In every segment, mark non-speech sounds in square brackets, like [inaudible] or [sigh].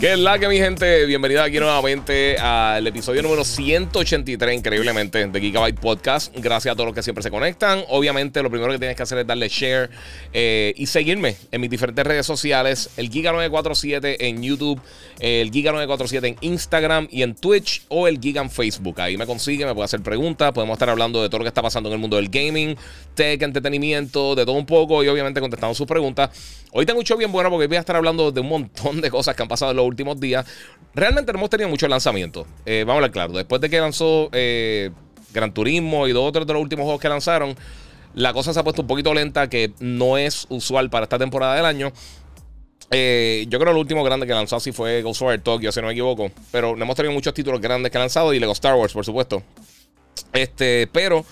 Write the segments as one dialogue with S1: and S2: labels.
S1: ¿Qué es la que mi gente? Bienvenida aquí nuevamente al episodio número 183, increíblemente, de Gigabyte Podcast. Gracias a todos los que siempre se conectan. Obviamente, lo primero que tienes que hacer es darle share eh, y seguirme en mis diferentes redes sociales: el Giga947 en YouTube, el Giga947 en Instagram y en Twitch o el Giga en Facebook. Ahí me consigue, me puede hacer preguntas. Podemos estar hablando de todo lo que está pasando en el mundo del gaming, tech, entretenimiento, de todo un poco y obviamente contestando sus preguntas. Hoy tengo un show bien bueno porque voy a estar hablando de un montón de cosas que han pasado en los últimos días. Realmente hemos tenido muchos lanzamientos. Eh, vamos a hablar claro. Después de que lanzó eh, Gran Turismo y dos otros de los últimos juegos que lanzaron, la cosa se ha puesto un poquito lenta, que no es usual para esta temporada del año. Eh, yo creo que el último grande que lanzó así fue Ghostwire Tokyo, si no me equivoco. Pero no hemos tenido muchos títulos grandes que han lanzado y Lego Star Wars, por supuesto. Este, pero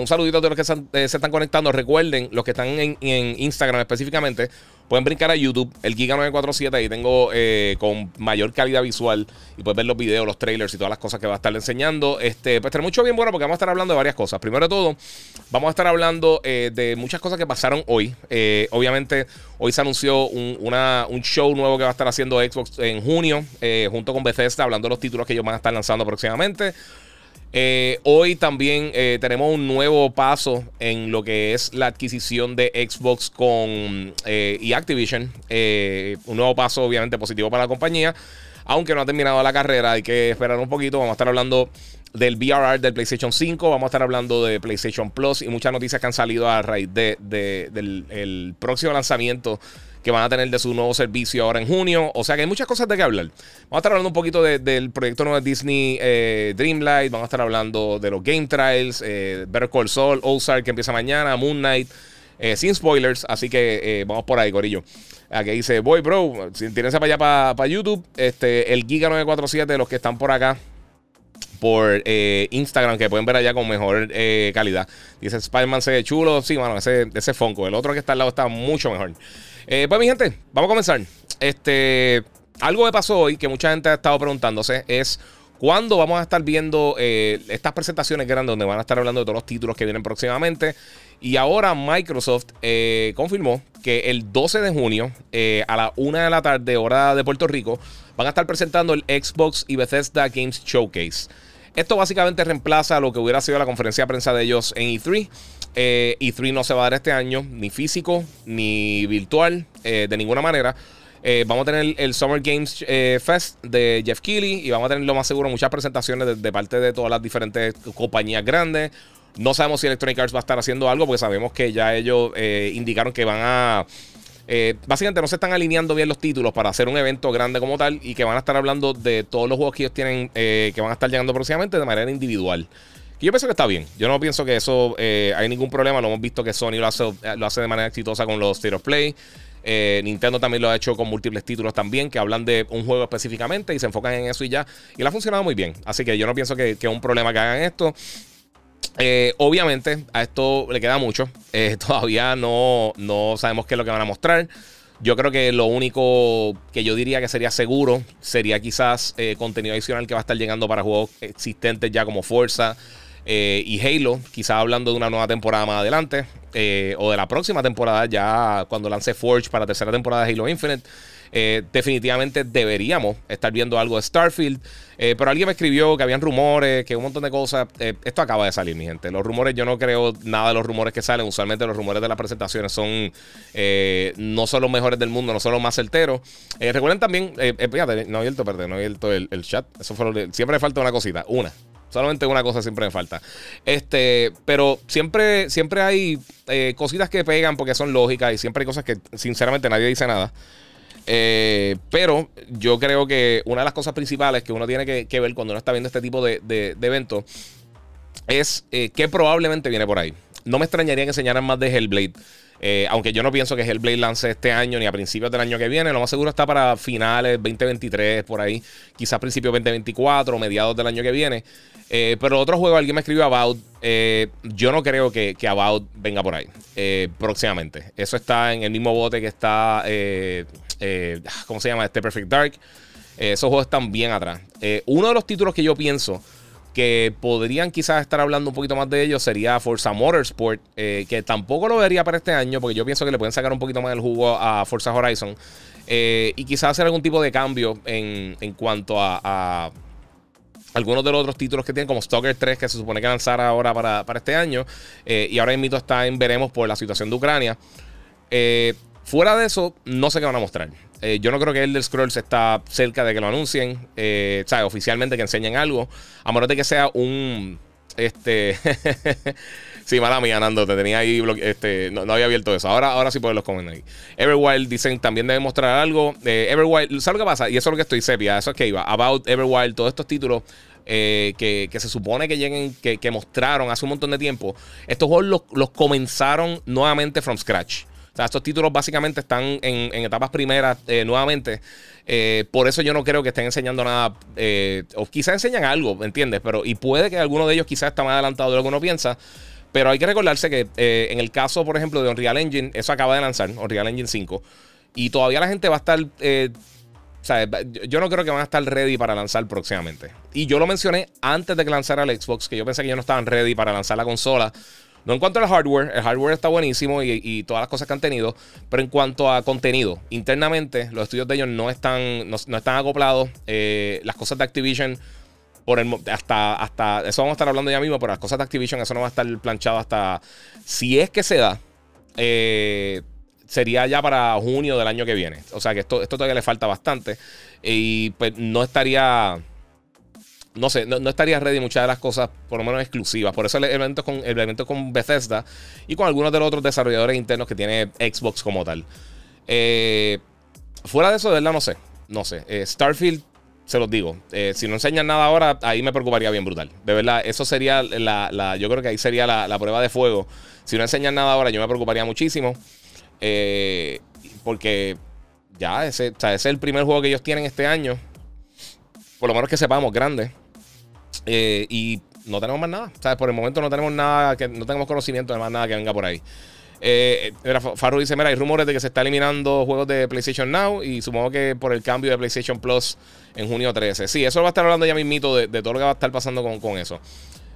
S1: un saludito a todos los que se, están conectando. Recuerden, los que están en Instagram específicamente, Pueden brincar a YouTube, el Giga 947, ahí tengo eh, con mayor calidad visual y puedes ver los videos, los trailers y todas las cosas que va a estar enseñando. Este, pues tener mucho bien bueno porque vamos a estar hablando de varias cosas. Primero de todo, vamos a estar hablando eh, de muchas cosas que pasaron hoy. Eh, obviamente, hoy se anunció un, un, show nuevo que va a estar haciendo Xbox en junio, junto con Bethesda, hablando de los títulos que ellos van a estar lanzando próximamente. Eh, hoy también eh, tenemos un nuevo paso en lo que es la adquisición de Xbox con eh, y Activision. un nuevo paso obviamente positivo para la compañía. Aunque no ha terminado la carrera, hay que esperar un poquito. Vamos a estar hablando del VRR del PlayStation 5. Vamos a estar hablando de PlayStation Plus y muchas noticias que han salido a raíz de, del próximo lanzamiento que van a tener de su nuevo servicio ahora en junio. O sea que hay muchas cosas de qué hablar. Vamos a estar hablando un poquito del proyecto nuevo de Disney eh, Dreamlight. Vamos a estar hablando de los Game Trials, eh, Better Call Saul, Ozark que empieza mañana, Moon Knight. Eh, sin spoilers, así que vamos por ahí, Corillo. Aquí dice, voy, bro, tírense para allá para, YouTube. Este, el Giga 947, los que están por acá, por Instagram, que pueden ver allá con mejor calidad. Dice Spider-Man se ve chulo. Sí, mano, ese, ese Funko. El otro que está al lado está mucho mejor. Eh, pues mi gente, vamos a comenzar. Este, algo que pasó hoy que mucha gente ha estado preguntándose es cuándo vamos a estar viendo eh, estas presentaciones grandes donde van a estar hablando de todos los títulos que vienen próximamente. Y ahora Microsoft eh, confirmó que el 12 de junio a la 1 de la tarde, hora de Puerto Rico, van a estar presentando el Xbox y Bethesda Games Showcase. Esto básicamente reemplaza lo que hubiera sido la conferencia de prensa de ellos en E3. Eh, E3 no se va a dar este año, ni físico, ni virtual, eh, de ninguna manera. Eh, vamos a tener el Summer Games eh, Fest de Jeff Keighley y vamos a tener lo más seguro muchas presentaciones de, parte de todas las diferentes compañías grandes. No sabemos si Electronic Arts va a estar haciendo algo porque sabemos que ya ellos indicaron que van a... básicamente no se están alineando bien los títulos para hacer un evento grande como tal y que van a estar hablando de todos los juegos que ellos tienen que van a estar llegando próximamente de manera individual. Y yo pienso que está bien. Yo no pienso que eso eh, hay ningún problema. Lo hemos visto que Sony lo hace, lo hace de manera exitosa con los State of Play. Eh, Nintendo también lo ha hecho con múltiples títulos también que hablan de un juego específicamente y se enfocan en eso y ya. Y le ha funcionado muy bien. Así que yo no pienso que, es un problema que hagan esto. Eh, obviamente, a esto le queda mucho. [laughs] todavía no, no sabemos qué es lo que van a mostrar. Yo creo que lo único que yo diría que sería seguro sería quizás contenido adicional que va a estar llegando para juegos existentes ya como Forza. Eh, y Halo, quizás hablando de una nueva temporada más adelante, eh, o de la próxima temporada, ya cuando lance Forge para la tercera temporada de Halo Infinite. Eh, definitivamente deberíamos estar viendo algo de Starfield. pero alguien me escribió que habían rumores, que un montón de cosas. esto acaba de salir, mi gente. Los rumores, yo no creo nada de los rumores que salen. Usualmente los rumores de las presentaciones son no son los mejores del mundo, no son los más certeros. recuerden también, fíjate, no he abierto, perdón, no he abierto el, chat. Eso fue siempre me falta una cosita, una. Solamente una cosa siempre me falta. Este, pero siempre, siempre hay eh, cositas que pegan porque son lógicas y siempre hay cosas que sinceramente nadie dice nada. Eh, pero yo creo que una de las cosas principales que uno tiene que, ver cuando uno está viendo este tipo de, eventos es eh, que probablemente viene por ahí. no me extrañaría que enseñaran más de Hellblade. Eh, aunque yo no pienso que Hellblade lance este año ni a principios del año que viene. Lo más seguro está para finales 2023, por ahí. Quizás principios 2024 o mediados del año que viene. Eh, pero otro juego, alguien me escribió About. Eh, yo no creo que, que, About venga por ahí próximamente. Eso está en el mismo bote que está. ¿Cómo se llama? Este Perfect Dark. esos juegos están bien atrás. uno de los títulos que yo pienso que podrían quizás estar hablando un poquito más de ellos sería Forza Motorsport, eh, que tampoco lo vería para este año, porque yo pienso que le pueden sacar un poquito más del jugo a Forza Horizon. Eh, y quizás hacer algún tipo de cambio en, cuanto a, algunos de los otros títulos que tienen, como Stalker 3, que se supone que lanzara ahora para, este año. Eh, y ahora el mito está en veremos por la situación de Ucrania. fuera de eso, no sé qué van a mostrar. Eh, yo no creo que Elder Scrolls está cerca de que lo anuncien, eh, ¿sabes? Oficialmente que enseñen algo. A que sea un. Este. [laughs] sí, mala mía, Nando. Te tenía ahí. Este, no, había abierto eso. Ahora, ahora sí pueden los comen ahí. Everwild dicen también debe mostrar algo. Eh, Everwild, ¿sabes lo que pasa? Y eso es lo que estoy sepia. Eso es que iba. About Everwild, todos estos títulos. Eh, que, se supone que lleguen, que, mostraron hace un montón de tiempo. Estos juegos los, los comenzaron nuevamente from scratch. O sea, estos títulos básicamente están en, etapas primeras eh, nuevamente. Eh, por eso yo no creo que estén enseñando nada. Eh, o quizás enseñan algo, ¿me entiendes? Pero, y puede que alguno de ellos quizás está más adelantado de lo que uno piensa. Pero hay que recordarse que en el caso, por ejemplo, de Unreal Engine, eso acaba de lanzar, Unreal Engine 5. Y todavía la gente va a estar. yo no creo que van a estar ready para lanzar próximamente. Y yo lo mencioné antes de que lanzara el Xbox, que yo pensé que ellos no estaban ready para lanzar la consola. No en cuanto al hardware, el hardware está buenísimo y, todas las cosas que han tenido, pero en cuanto a contenido, internamente los estudios de ellos no están, no, están acoplados. Eh, las cosas de Activision, por hasta, hasta, eso vamos a estar hablando ya mismo, pero las cosas de Activision, eso no va a estar planchado hasta, si es que se da, eh, sería ya para junio del año que viene. O sea que esto, esto todavía le falta bastante y pues no estaría no sé, no, estaría ready muchas de las cosas, por lo menos exclusivas. Por eso el evento con, el evento con Bethesda y con algunos de los otros desarrolladores internos que tiene Xbox como tal. Eh, fuera de eso, de verdad, no sé. No sé. Eh, Starfield, se los digo. Eh, si no enseñan nada ahora, ahí me preocuparía bien brutal. De verdad, eso sería la. yo creo que ahí sería la, prueba de fuego. Si no enseñan nada ahora, yo me preocuparía muchísimo. porque ya, ese, o ese es el primer juego que ellos tienen este año. Por lo menos que sepamos, grande. Eh, y no tenemos más nada. O sea, por el momento no tenemos nada, que no tenemos conocimiento de más nada que venga por ahí. Eh, Faru dice: Mira, hay rumores de que se está eliminando juegos de PlayStation Now y supongo que por el cambio de PlayStation Plus en junio 13. Sí, eso va a estar hablando ya mismito de, de todo lo que va a estar pasando con, con eso.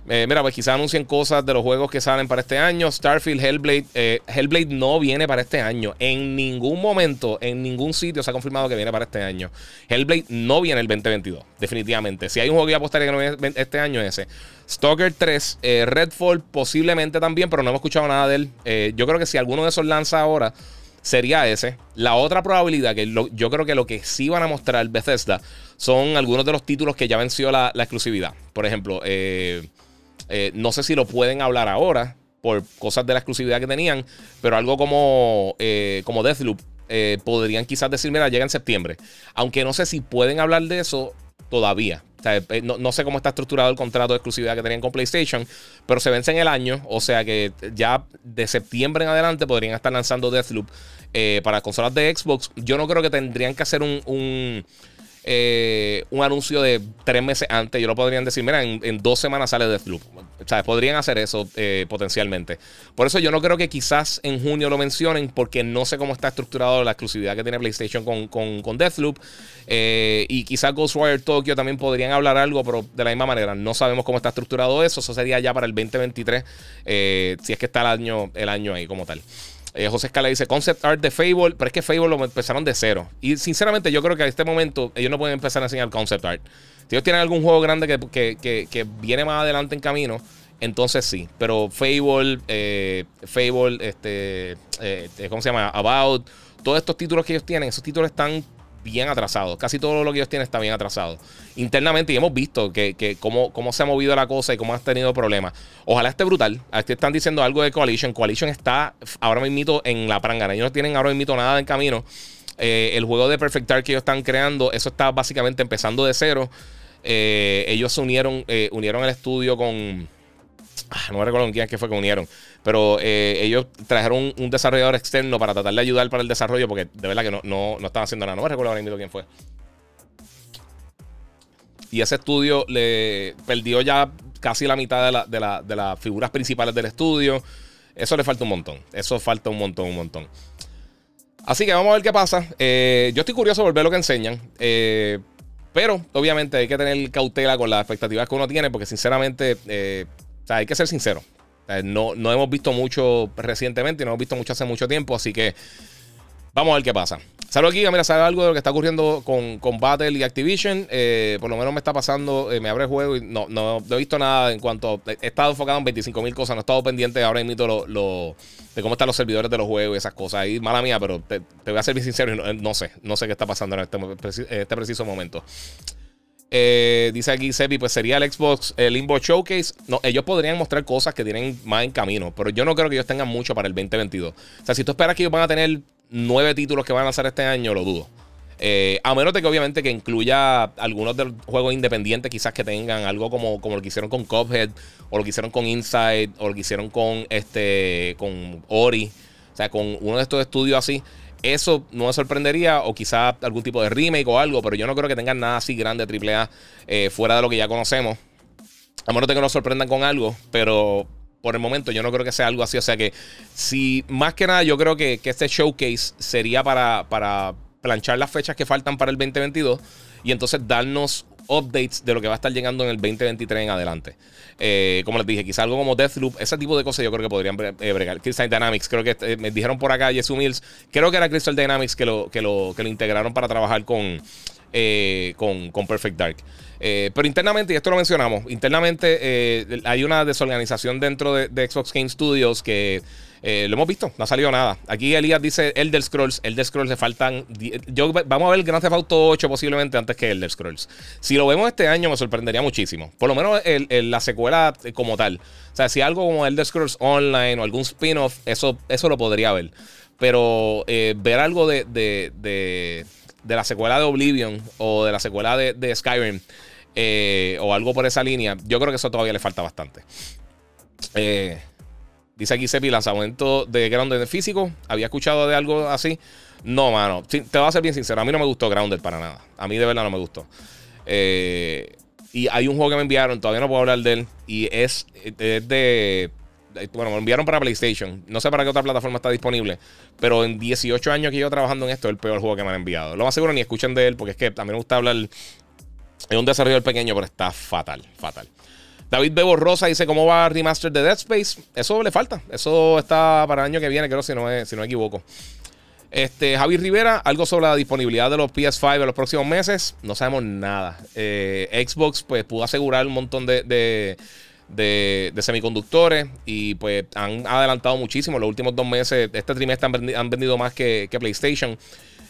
S1: Eh, mira, pues quizás anuncien cosas de los juegos que salen para este año. Starfield, Hellblade. Eh, Hellblade no viene para este año. En ningún momento, en ningún sitio se ha confirmado que viene para este año. Hellblade no viene el 2022, definitivamente. Si hay un juego que apostaría que no viene este año, es ese. Stalker 3, eh, Redfall posiblemente también, pero no hemos escuchado nada de él. yo creo que si alguno de esos lanza ahora, sería ese. La otra probabilidad, que yo creo que lo que sí van a mostrar Bethesda son algunos de los títulos que ya venció la, la exclusividad. Por ejemplo, eh. Eh, no sé si lo pueden hablar ahora por cosas de la exclusividad que tenían, pero algo como, eh, como Deathloop eh, podrían quizás decir, mira, llega en septiembre. Aunque no sé si pueden hablar de eso todavía. no, sé cómo está estructurado el contrato de exclusividad que tenían con PlayStation, pero se vence en el año, o sea que ya de septiembre en adelante podrían estar lanzando Deathloop para consolas de Xbox. Yo no creo que tendrían que hacer un eh, un anuncio de tres meses antes, yo lo podrían decir, mira, en, dos semanas sale Deathloop. Sea, podrían hacer eso eh, potencialmente. Por eso yo no creo que quizás en junio lo mencionen, porque no sé cómo está estructurado la exclusividad que tiene PlayStation con, con, Deathloop. Eh, y quizás Ghostwire Tokyo también podrían hablar algo, pero de la misma manera, no sabemos cómo está estructurado eso. Eso sería ya para el 2023, si es que está el año, el año ahí como tal. Eh, José Escala dice concept art de Fable, pero es que Fable lo empezaron de cero. Y sinceramente yo creo que a este momento ellos no pueden empezar a enseñar concept art. Si ellos tienen algún juego grande que, viene más adelante en camino, entonces sí. Pero Fable, eh, Fable, este, eh, ¿cómo se llama? About, todos estos títulos que ellos tienen, esos títulos están bien atrasado. Casi todo lo que ellos tienen está bien atrasado. Internamente, y hemos visto que, cómo, cómo, se ha movido la cosa y cómo han tenido problemas. Ojalá esté brutal. Aquí están diciendo algo de Coalition. Coalition está ahora mismo en la prangana. Ellos no tienen ahora mismo nada en camino. Eh, el juego de Perfect Dark que ellos están creando, eso está básicamente empezando de cero. Eh, ellos se unieron, eh, unieron el estudio con Ah, no me recuerdo quién es que fue que unieron. Pero eh, ellos trajeron un, desarrollador externo para tratar de ayudar para el desarrollo, porque de verdad que no, no, no estaban haciendo nada. No me recuerdo ahora mismo quién fue. Y ese estudio le perdió ya casi la mitad de, de las figuras principales del estudio. Eso le falta un montón. Eso falta un montón, un montón. Así que vamos a ver qué pasa. Eh, yo estoy curioso por ver lo que enseñan. Eh, pero obviamente hay que tener cautela con las expectativas que uno tiene, porque sinceramente, eh, hay que ser sincero. No, no hemos visto mucho recientemente y no hemos visto mucho hace mucho tiempo, así que vamos a ver qué pasa. Salgo aquí, mira, sabe algo de lo que está ocurriendo con, con Battle y Activision. Eh, por lo menos me está pasando, eh, me abre el juego y no, no, he visto nada en cuanto. He estado enfocado en 25 mil cosas, no he estado pendiente ahora mismo lo, lo, de cómo están los servidores de los juegos y esas cosas. Ahí, mala mía, pero te, voy a ser bien sincero y no, sé, no sé qué está pasando en este, este preciso momento. Eh, dice aquí Sepi, pues sería el Xbox el Limbo Showcase. No, ellos podrían mostrar cosas que tienen más en camino, pero yo no creo que ellos tengan mucho para el 2022. O sea, si tú esperas que ellos van a tener nueve títulos que van a lanzar este año, lo dudo. Eh, a menos de que obviamente que incluya algunos de los juegos independientes quizás que tengan algo como, como lo que hicieron con Cuphead o lo que hicieron con Inside o lo que hicieron con este con Ori, o sea, con uno de estos estudios así. Eso no me sorprendería o quizás algún tipo de remake o algo, pero yo no creo que tengan nada así grande AAA eh, fuera de lo que ya conocemos. A menos que nos sorprendan con algo, pero por el momento yo no creo que sea algo así. O sea que si más que nada yo creo que, este showcase sería para, para planchar las fechas que faltan para el 2022 y entonces darnos updates de lo que va a estar llegando en el 2023 en adelante. Eh, como les dije, quizá algo como Deathloop, ese tipo de cosas yo creo que podrían eh, bregar. Crystal Dynamics, creo que eh, me dijeron por acá, Jesse Mills, creo que era Crystal Dynamics que lo, que lo, que lo integraron para trabajar con, con, con Perfect Dark. Pero internamente, y esto lo mencionamos, internamente hay una desorganización dentro de, Xbox Game Studios que eh, lo hemos visto, no ha salido nada. Aquí Elías dice Elder Scrolls, Elder Scrolls le faltan. Yo, vamos a ver Grand Theft Auto 8 posiblemente antes que Elder Scrolls. Si lo vemos este año, me sorprendería muchísimo. Por lo menos la secuela como tal. O sea, si algo como Elder Scrolls Online o algún spin-off, eso, eso lo podría ver. Pero ver algo de, la secuela de Oblivion o de la secuela de Skyrim. Eh, o algo por esa línea, yo creo que eso todavía le falta bastante. Eh, dice aquí Sepi, lanzamiento de Grounded físico. ¿Había escuchado de algo así? No, mano. te voy a ser bien sincero. A mí no me gustó Grounded para nada. A mí de verdad no me gustó. Eh, y hay un juego que me enviaron, todavía no puedo hablar de él. Y es, de. Bueno, me enviaron para PlayStation. No sé para qué otra plataforma está disponible. Pero en 18 años que llevo trabajando en esto, es el peor juego que me han enviado. Lo más seguro ni escuchen de él, porque es que a mí me gusta hablar es un desarrollo pequeño, pero está fatal, fatal. David Bebo Rosa dice cómo va remaster de Dead Space. Eso le falta. Eso está para el año que viene, creo, si no, si no me equivoco. Este, Javi Rivera, algo sobre la disponibilidad de los PS5 en los próximos meses. No sabemos nada. Eh, Xbox, pues, pudo asegurar un montón de, de, semiconductores y, pues, han adelantado muchísimo. Los últimos dos meses, este trimestre han vendido, más que, PlayStation.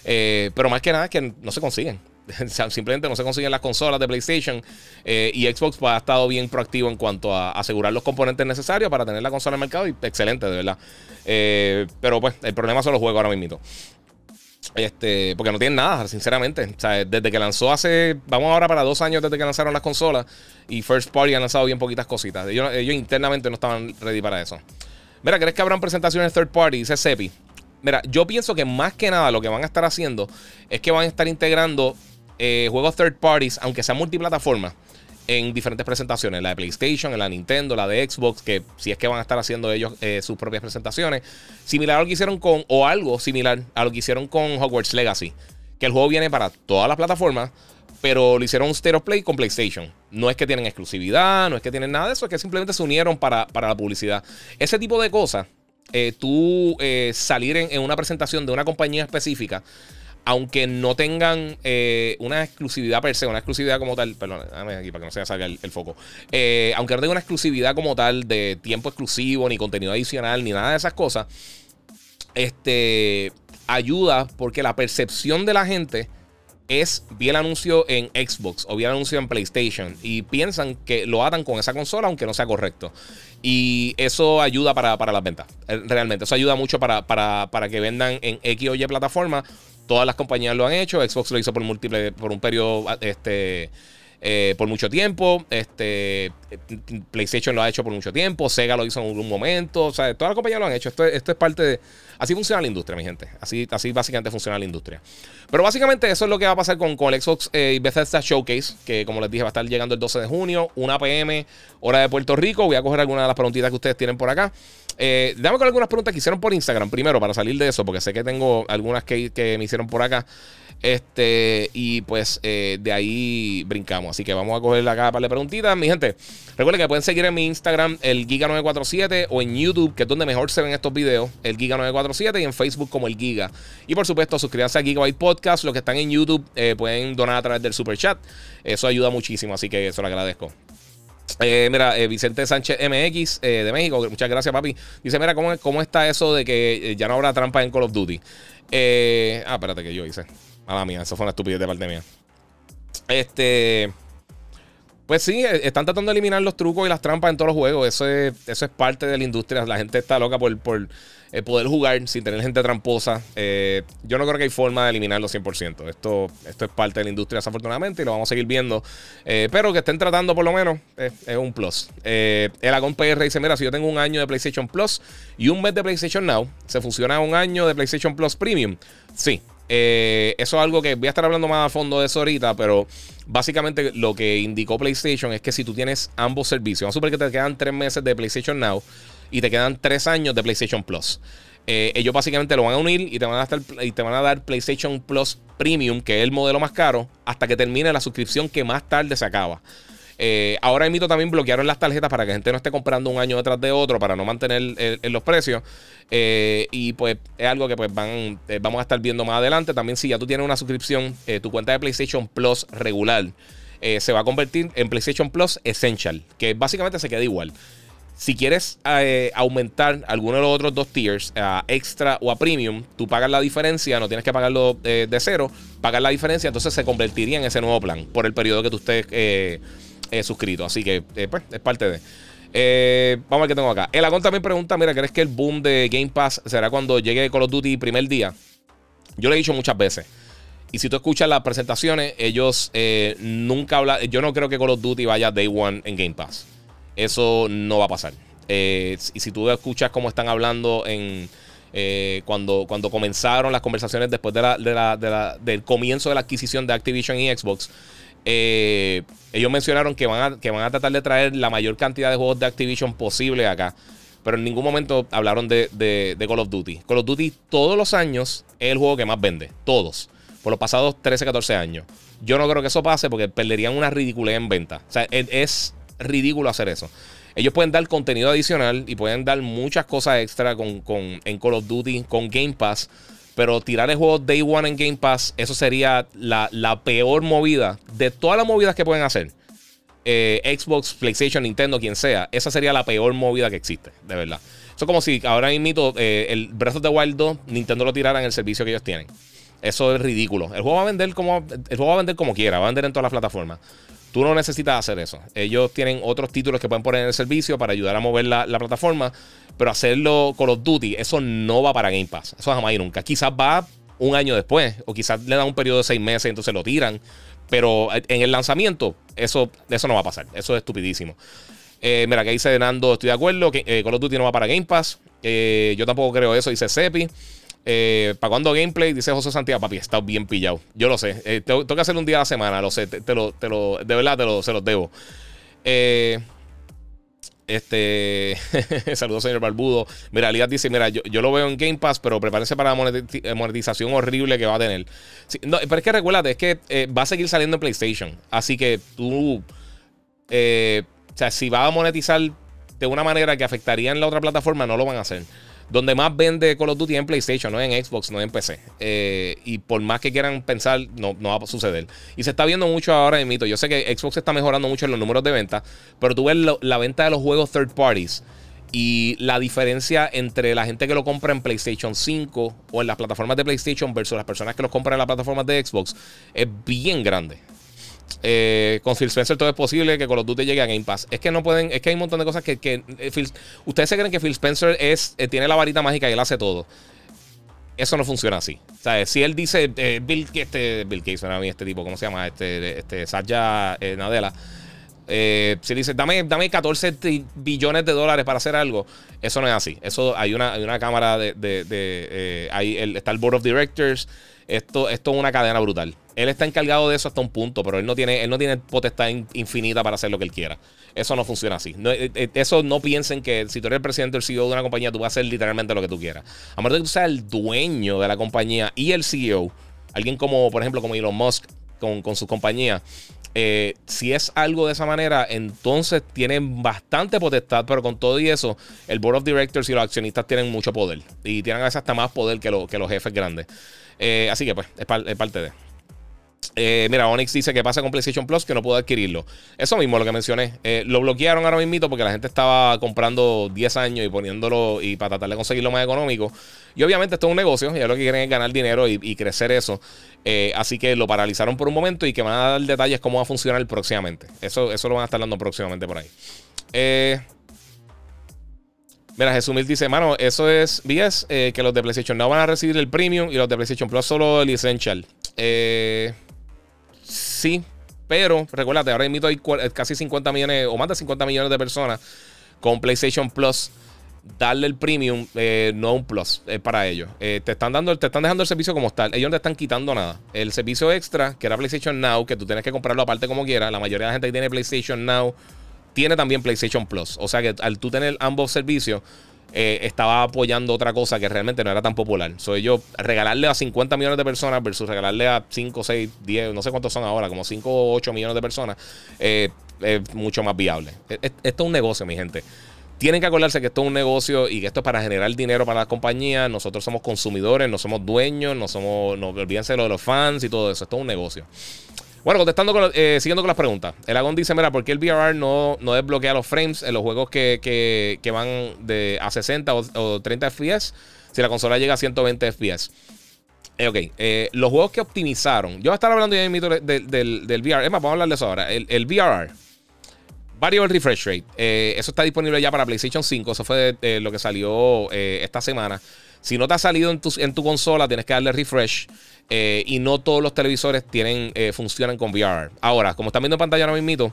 S1: Eh, pero más que nada, que no se consiguen. [laughs] simplemente no se consiguen las consolas de PlayStation. Eh, y Xbox ha estado bien proactivo en cuanto a asegurar los componentes necesarios para tener la consola en el mercado. Y excelente, de verdad. Eh, pero pues, el problema son los juegos ahora mismo. Este, porque no tienen nada, sinceramente. Desde que lanzó hace, vamos ahora para dos años desde que lanzaron las consolas. Y First Party han lanzado bien poquitas cositas. Ellos, internamente no estaban ready para eso. Mira, ¿crees que habrán presentaciones third party? Dice Sepi. Mira, yo pienso que más que nada lo que van a estar haciendo es que van a estar integrando eh, juegos third parties, aunque sean multiplataformas, en diferentes presentaciones. La de PlayStation, la de Nintendo, la de Xbox, que si es que van a estar haciendo ellos eh, sus propias presentaciones. Similar a lo que hicieron con, o algo similar a lo que hicieron con Hogwarts Legacy. Que el juego viene para todas las plataformas, pero lo hicieron un State of Play con PlayStation. No es que tienen exclusividad, no es que tienen nada de eso, es que simplemente se unieron para, la publicidad. Ese tipo de cosas, eh, tú salir en, una presentación de una compañía específica aunque no tengan eh, una exclusividad per se, una exclusividad como tal, perdón, déjame aquí para que no se salga el, foco, eh, aunque no tenga una exclusividad como tal de tiempo exclusivo, ni contenido adicional, ni nada de esas cosas, este, ayuda porque la percepción de la gente es vi el anuncio en Xbox o vi el anuncio en PlayStation y piensan que lo atan con esa consola aunque no sea correcto. Y eso ayuda para, las ventas, eh, realmente. Eso ayuda mucho para, para, para que vendan en X o Y plataforma Todas las compañías lo han hecho. Xbox lo hizo por múltiples, por un periodo este, eh, por mucho tiempo. Este, PlayStation lo ha hecho por mucho tiempo. Sega lo hizo en algún momento. O sea, todas las compañías lo han hecho. Esto, esto es parte de. Así funciona la industria, mi gente. Así, así básicamente funciona la industria. Pero básicamente eso es lo que va a pasar con, el Xbox eh, y Bethesda Showcase, que como les dije va a estar llegando el 12 de junio, 1 pm, hora de Puerto Rico. Voy a coger algunas de las preguntitas que ustedes tienen por acá. Eh, dame con algunas preguntas que hicieron por Instagram primero para salir de eso, porque sé que tengo algunas que, que me hicieron por acá. Este, y pues eh, de ahí brincamos. Así que vamos a coger acá para la preguntitas. Mi gente, recuerden que pueden seguir en mi Instagram, el Giga947, o en YouTube, que es donde mejor se ven estos videos, el Giga947, y en Facebook como el Giga. Y por supuesto, suscríbanse a Gigabyte Podcast. Los que están en YouTube eh, pueden donar a través del super chat. Eso ayuda muchísimo, así que eso lo agradezco. Eh, mira, Vicente Sánchez MX de México, muchas gracias, papi. Dice: Mira, ¿cómo, ¿cómo está eso de que ya no habrá trampa en Call of Duty? ah, espérate, que yo hice. Mala mía, eso fue una estupidez de parte mía. Este. Pues sí, eh, están tratando de eliminar los trucos y las trampas en todos los juegos. Eso es, eso es parte de la industria. La gente está loca por, eh, poder jugar sin tener gente tramposa. Eh, yo no creo que hay forma de eliminarlo 100%. Esto, esto es parte de la industria, desafortunadamente, y lo vamos a seguir viendo. pero que estén tratando por lo menos es un plus. el Agon PR dice: Mira, si yo tengo un año de PlayStation Plus y un mes de PlayStation Now, ¿se funciona un año de PlayStation Plus Premium? Sí, eh, eso es algo que voy a estar hablando más a fondo de eso ahorita, pero básicamente lo que indicó PlayStation es que si tú tienes ambos servicios, vamos a suponer que te quedan tres meses de PlayStation Now y te quedan tres años de PlayStation Plus. Eh, ellos básicamente lo van a unir y te van y te van a dar PlayStation Plus Premium, que es el modelo más caro, hasta que termine la suscripción que más tarde se acaba. Eh, ahora mismo también bloquearon las tarjetas para que la gente no esté comprando un año detrás de otro para no mantener los precios. Eh, y pues es algo que pues van, eh, vamos a estar viendo más adelante. También si ya tú tienes una suscripción, tu cuenta de PlayStation Plus regular se va a convertir en PlayStation Plus Essential, que básicamente se queda igual. Si quieres aumentar alguno de los otros dos tiers, a extra o a premium, tú pagas la diferencia, no tienes que pagarlo de cero, pagas la diferencia, entonces se convertiría en ese nuevo plan por el periodo que tú estés eh, suscrito. Así que, eh, pues, es parte de. Eh, vamos a ver qué tengo acá. El Agón también pregunta: Mira, ¿crees que el boom de Game Pass será cuando llegue Call of Duty primer día? Yo lo he dicho muchas veces. Y si tú escuchas las presentaciones, ellos nunca hablan. Yo no creo que Call of Duty vaya day one en Game Pass. Eso no va a pasar. y si tú escuchas cómo están hablando en. cuando, cuando comenzaron las conversaciones después de la, del comienzo de la adquisición de Activision y Xbox, eh, ellos mencionaron que van, a, que van a tratar de traer la mayor cantidad de juegos de Activision posible acá. Pero en ningún momento hablaron de, Call of Duty. Call of Duty todos los años es el juego que más vende. Todos. Por los pasados 13, 14 años. Yo no creo que eso pase porque perderían una ridiculez en venta. O sea, es, ridículo hacer eso. Ellos pueden dar contenido adicional y pueden dar muchas cosas extra con, en Call of Duty, con Game Pass. Pero tirar el juego Day One en Game Pass, eso sería la, peor movida de todas las movidas que pueden hacer. Eh, Xbox, PlayStation, Nintendo, quien sea, esa sería la peor movida que existe, de verdad. Eso es como si ahora mismo eh, el Breath of the Wild 2, Nintendo lo tirara en el servicio que ellos tienen. Eso es ridículo. El juego va a vender como, el juego va a vender como quiera, va a vender en todas las plataformas. Tú no necesitas hacer eso. Ellos tienen otros títulos que pueden poner en el servicio para ayudar a mover la, la plataforma. Pero hacerlo con los Duty, eso no va para Game Pass. Eso jamás y nunca. Quizás va un año después. O quizás le dan un periodo de seis meses y entonces lo tiran. Pero en el lanzamiento, eso, eso no va a pasar. Eso es estupidísimo. Eh, mira, que dice Nando, estoy de acuerdo. Que eh, Call of Duty no va para Game Pass. Eh, yo tampoco creo eso, dice Sepi. Eh, ¿Para cuando gameplay? Dice José Santiago, papi, está bien pillado. Yo lo sé. tengo, que hacer un día a la semana, lo sé. Te, lo, te lo, de verdad te lo, se los debo. Eh, este. [laughs] Saludos, señor Barbudo. Mira, Elías dice: Mira, yo, lo veo en Game Pass, pero prepárense para la eh, monetización horrible que va a tener. no, pero es que recuérdate, es que eh, va a seguir saliendo en PlayStation. Así que tú. Eh, o sea, si va a monetizar de una manera que afectaría en la otra plataforma, no lo van a hacer. Donde más vende Call of Duty en PlayStation, no en Xbox, no en PC. Eh, y por más que quieran pensar, no, no va a suceder. Y se está viendo mucho ahora en mito. Yo sé que Xbox está mejorando mucho en los números de venta, pero tú ves la venta de los juegos third parties y la diferencia entre la gente que lo compra en PlayStation 5 o en las plataformas de PlayStation versus las personas que lo compran en las plataformas de Xbox es bien grande. Eh, con Phil Spencer todo es posible que Call of Duty llegue a Game Pass. Es que no pueden, es que hay un montón de cosas que, eh, ustedes se creen que Phil Spencer es, eh, tiene la varita mágica y él hace todo. Eso no funciona así. O sea, si él dice, Bill, este, Bill Gates, a mí este tipo, ¿cómo se llama? Este, este Nadella. Si dice, dame, dame 14 billones de dólares para hacer algo, eso no es así. Eso hay una, hay una cámara de. de, de ahí está el Board of Directors. Esto, esto es una cadena brutal. Él está encargado de eso hasta un punto, pero él no tiene, él no tiene potestad infinita para hacer lo que él quiera. Eso no funciona así. eso no piensen que si tú eres el presidente o el CEO de una compañía, tú vas a hacer literalmente lo que tú quieras. A menos que tú seas el dueño de la compañía y el CEO, alguien como, por ejemplo, como Elon Musk con, con su compañía, eh, si es algo de esa manera, entonces tienen bastante potestad, pero con todo y eso, el board of directors y los accionistas tienen mucho poder. Y tienen a veces hasta más poder que, que los jefes grandes. Eh, así que pues, es, es parte de... Eh, mira, Onyx dice que pasa con PlayStation Plus que no pudo adquirirlo. Eso mismo lo que mencioné. Eh, lo bloquearon ahora mismo porque la gente estaba comprando 10 años y poniéndolo y para tratar de conseguirlo más económico. Y obviamente esto es un negocio y lo que quieren es ganar dinero y, crecer eso. Eh, así que lo paralizaron por un momento y que van a dar detalles cómo va a funcionar próximamente. Eso, eso lo van a estar dando próximamente por ahí. Mira, Jesús dice, mano, eso es BS, que los de PlayStation no van a recibir el Premium y los de PlayStation Plus solo el Essential. Eh, Sí, pero recuérdate, ahora mismo hay casi 50 millones o más de 50 millones de personas con PlayStation Plus. Darle el premium eh, no un plus es para ellos. Eh, te están dando, te están dejando el servicio como tal. Ellos no te están quitando nada. El servicio extra, que era PlayStation Now, que tú tienes que comprarlo aparte como quieras. La mayoría de la gente que tiene PlayStation Now tiene también PlayStation Plus. O sea que al tú tener ambos servicios, eh, estaba apoyando otra cosa que realmente no era tan popular. Soy yo regalarle a 50 millones de personas versus regalarle a 5, 6, 10, no sé cuántos son ahora, como 5 o 8 millones de personas, eh, es mucho más viable. E, e, esto es un negocio, mi gente. Tienen que acordarse que esto es un negocio y que esto es para generar dinero para las compañías. Nosotros somos consumidores, no somos dueños, no somos, no olvídense de los fans y todo eso. Esto es un negocio. Bueno, contestando eh, siguiendo con las preguntas. El Agón dice: Mira, ¿por qué el VRR no, desbloquea los frames en los juegos que, van de a 60 o, 30 FPS si la consola llega a 120 FPS? Eh, ok, eh, los juegos que optimizaron. Yo voy a estar hablando ya del, del, del VR. Es más, vamos a hablar de eso ahora. El, el VRR. Variable Refresh Rate. eso está disponible ya para PlayStation 5. Eso fue lo que salió esta semana. Si no te ha salido en tu, en tu consola, tienes que darle refresh. Eh, y no todos los televisores tienen, eh, funcionan con VR. Ahora, como están viendo en pantalla ahora mismo,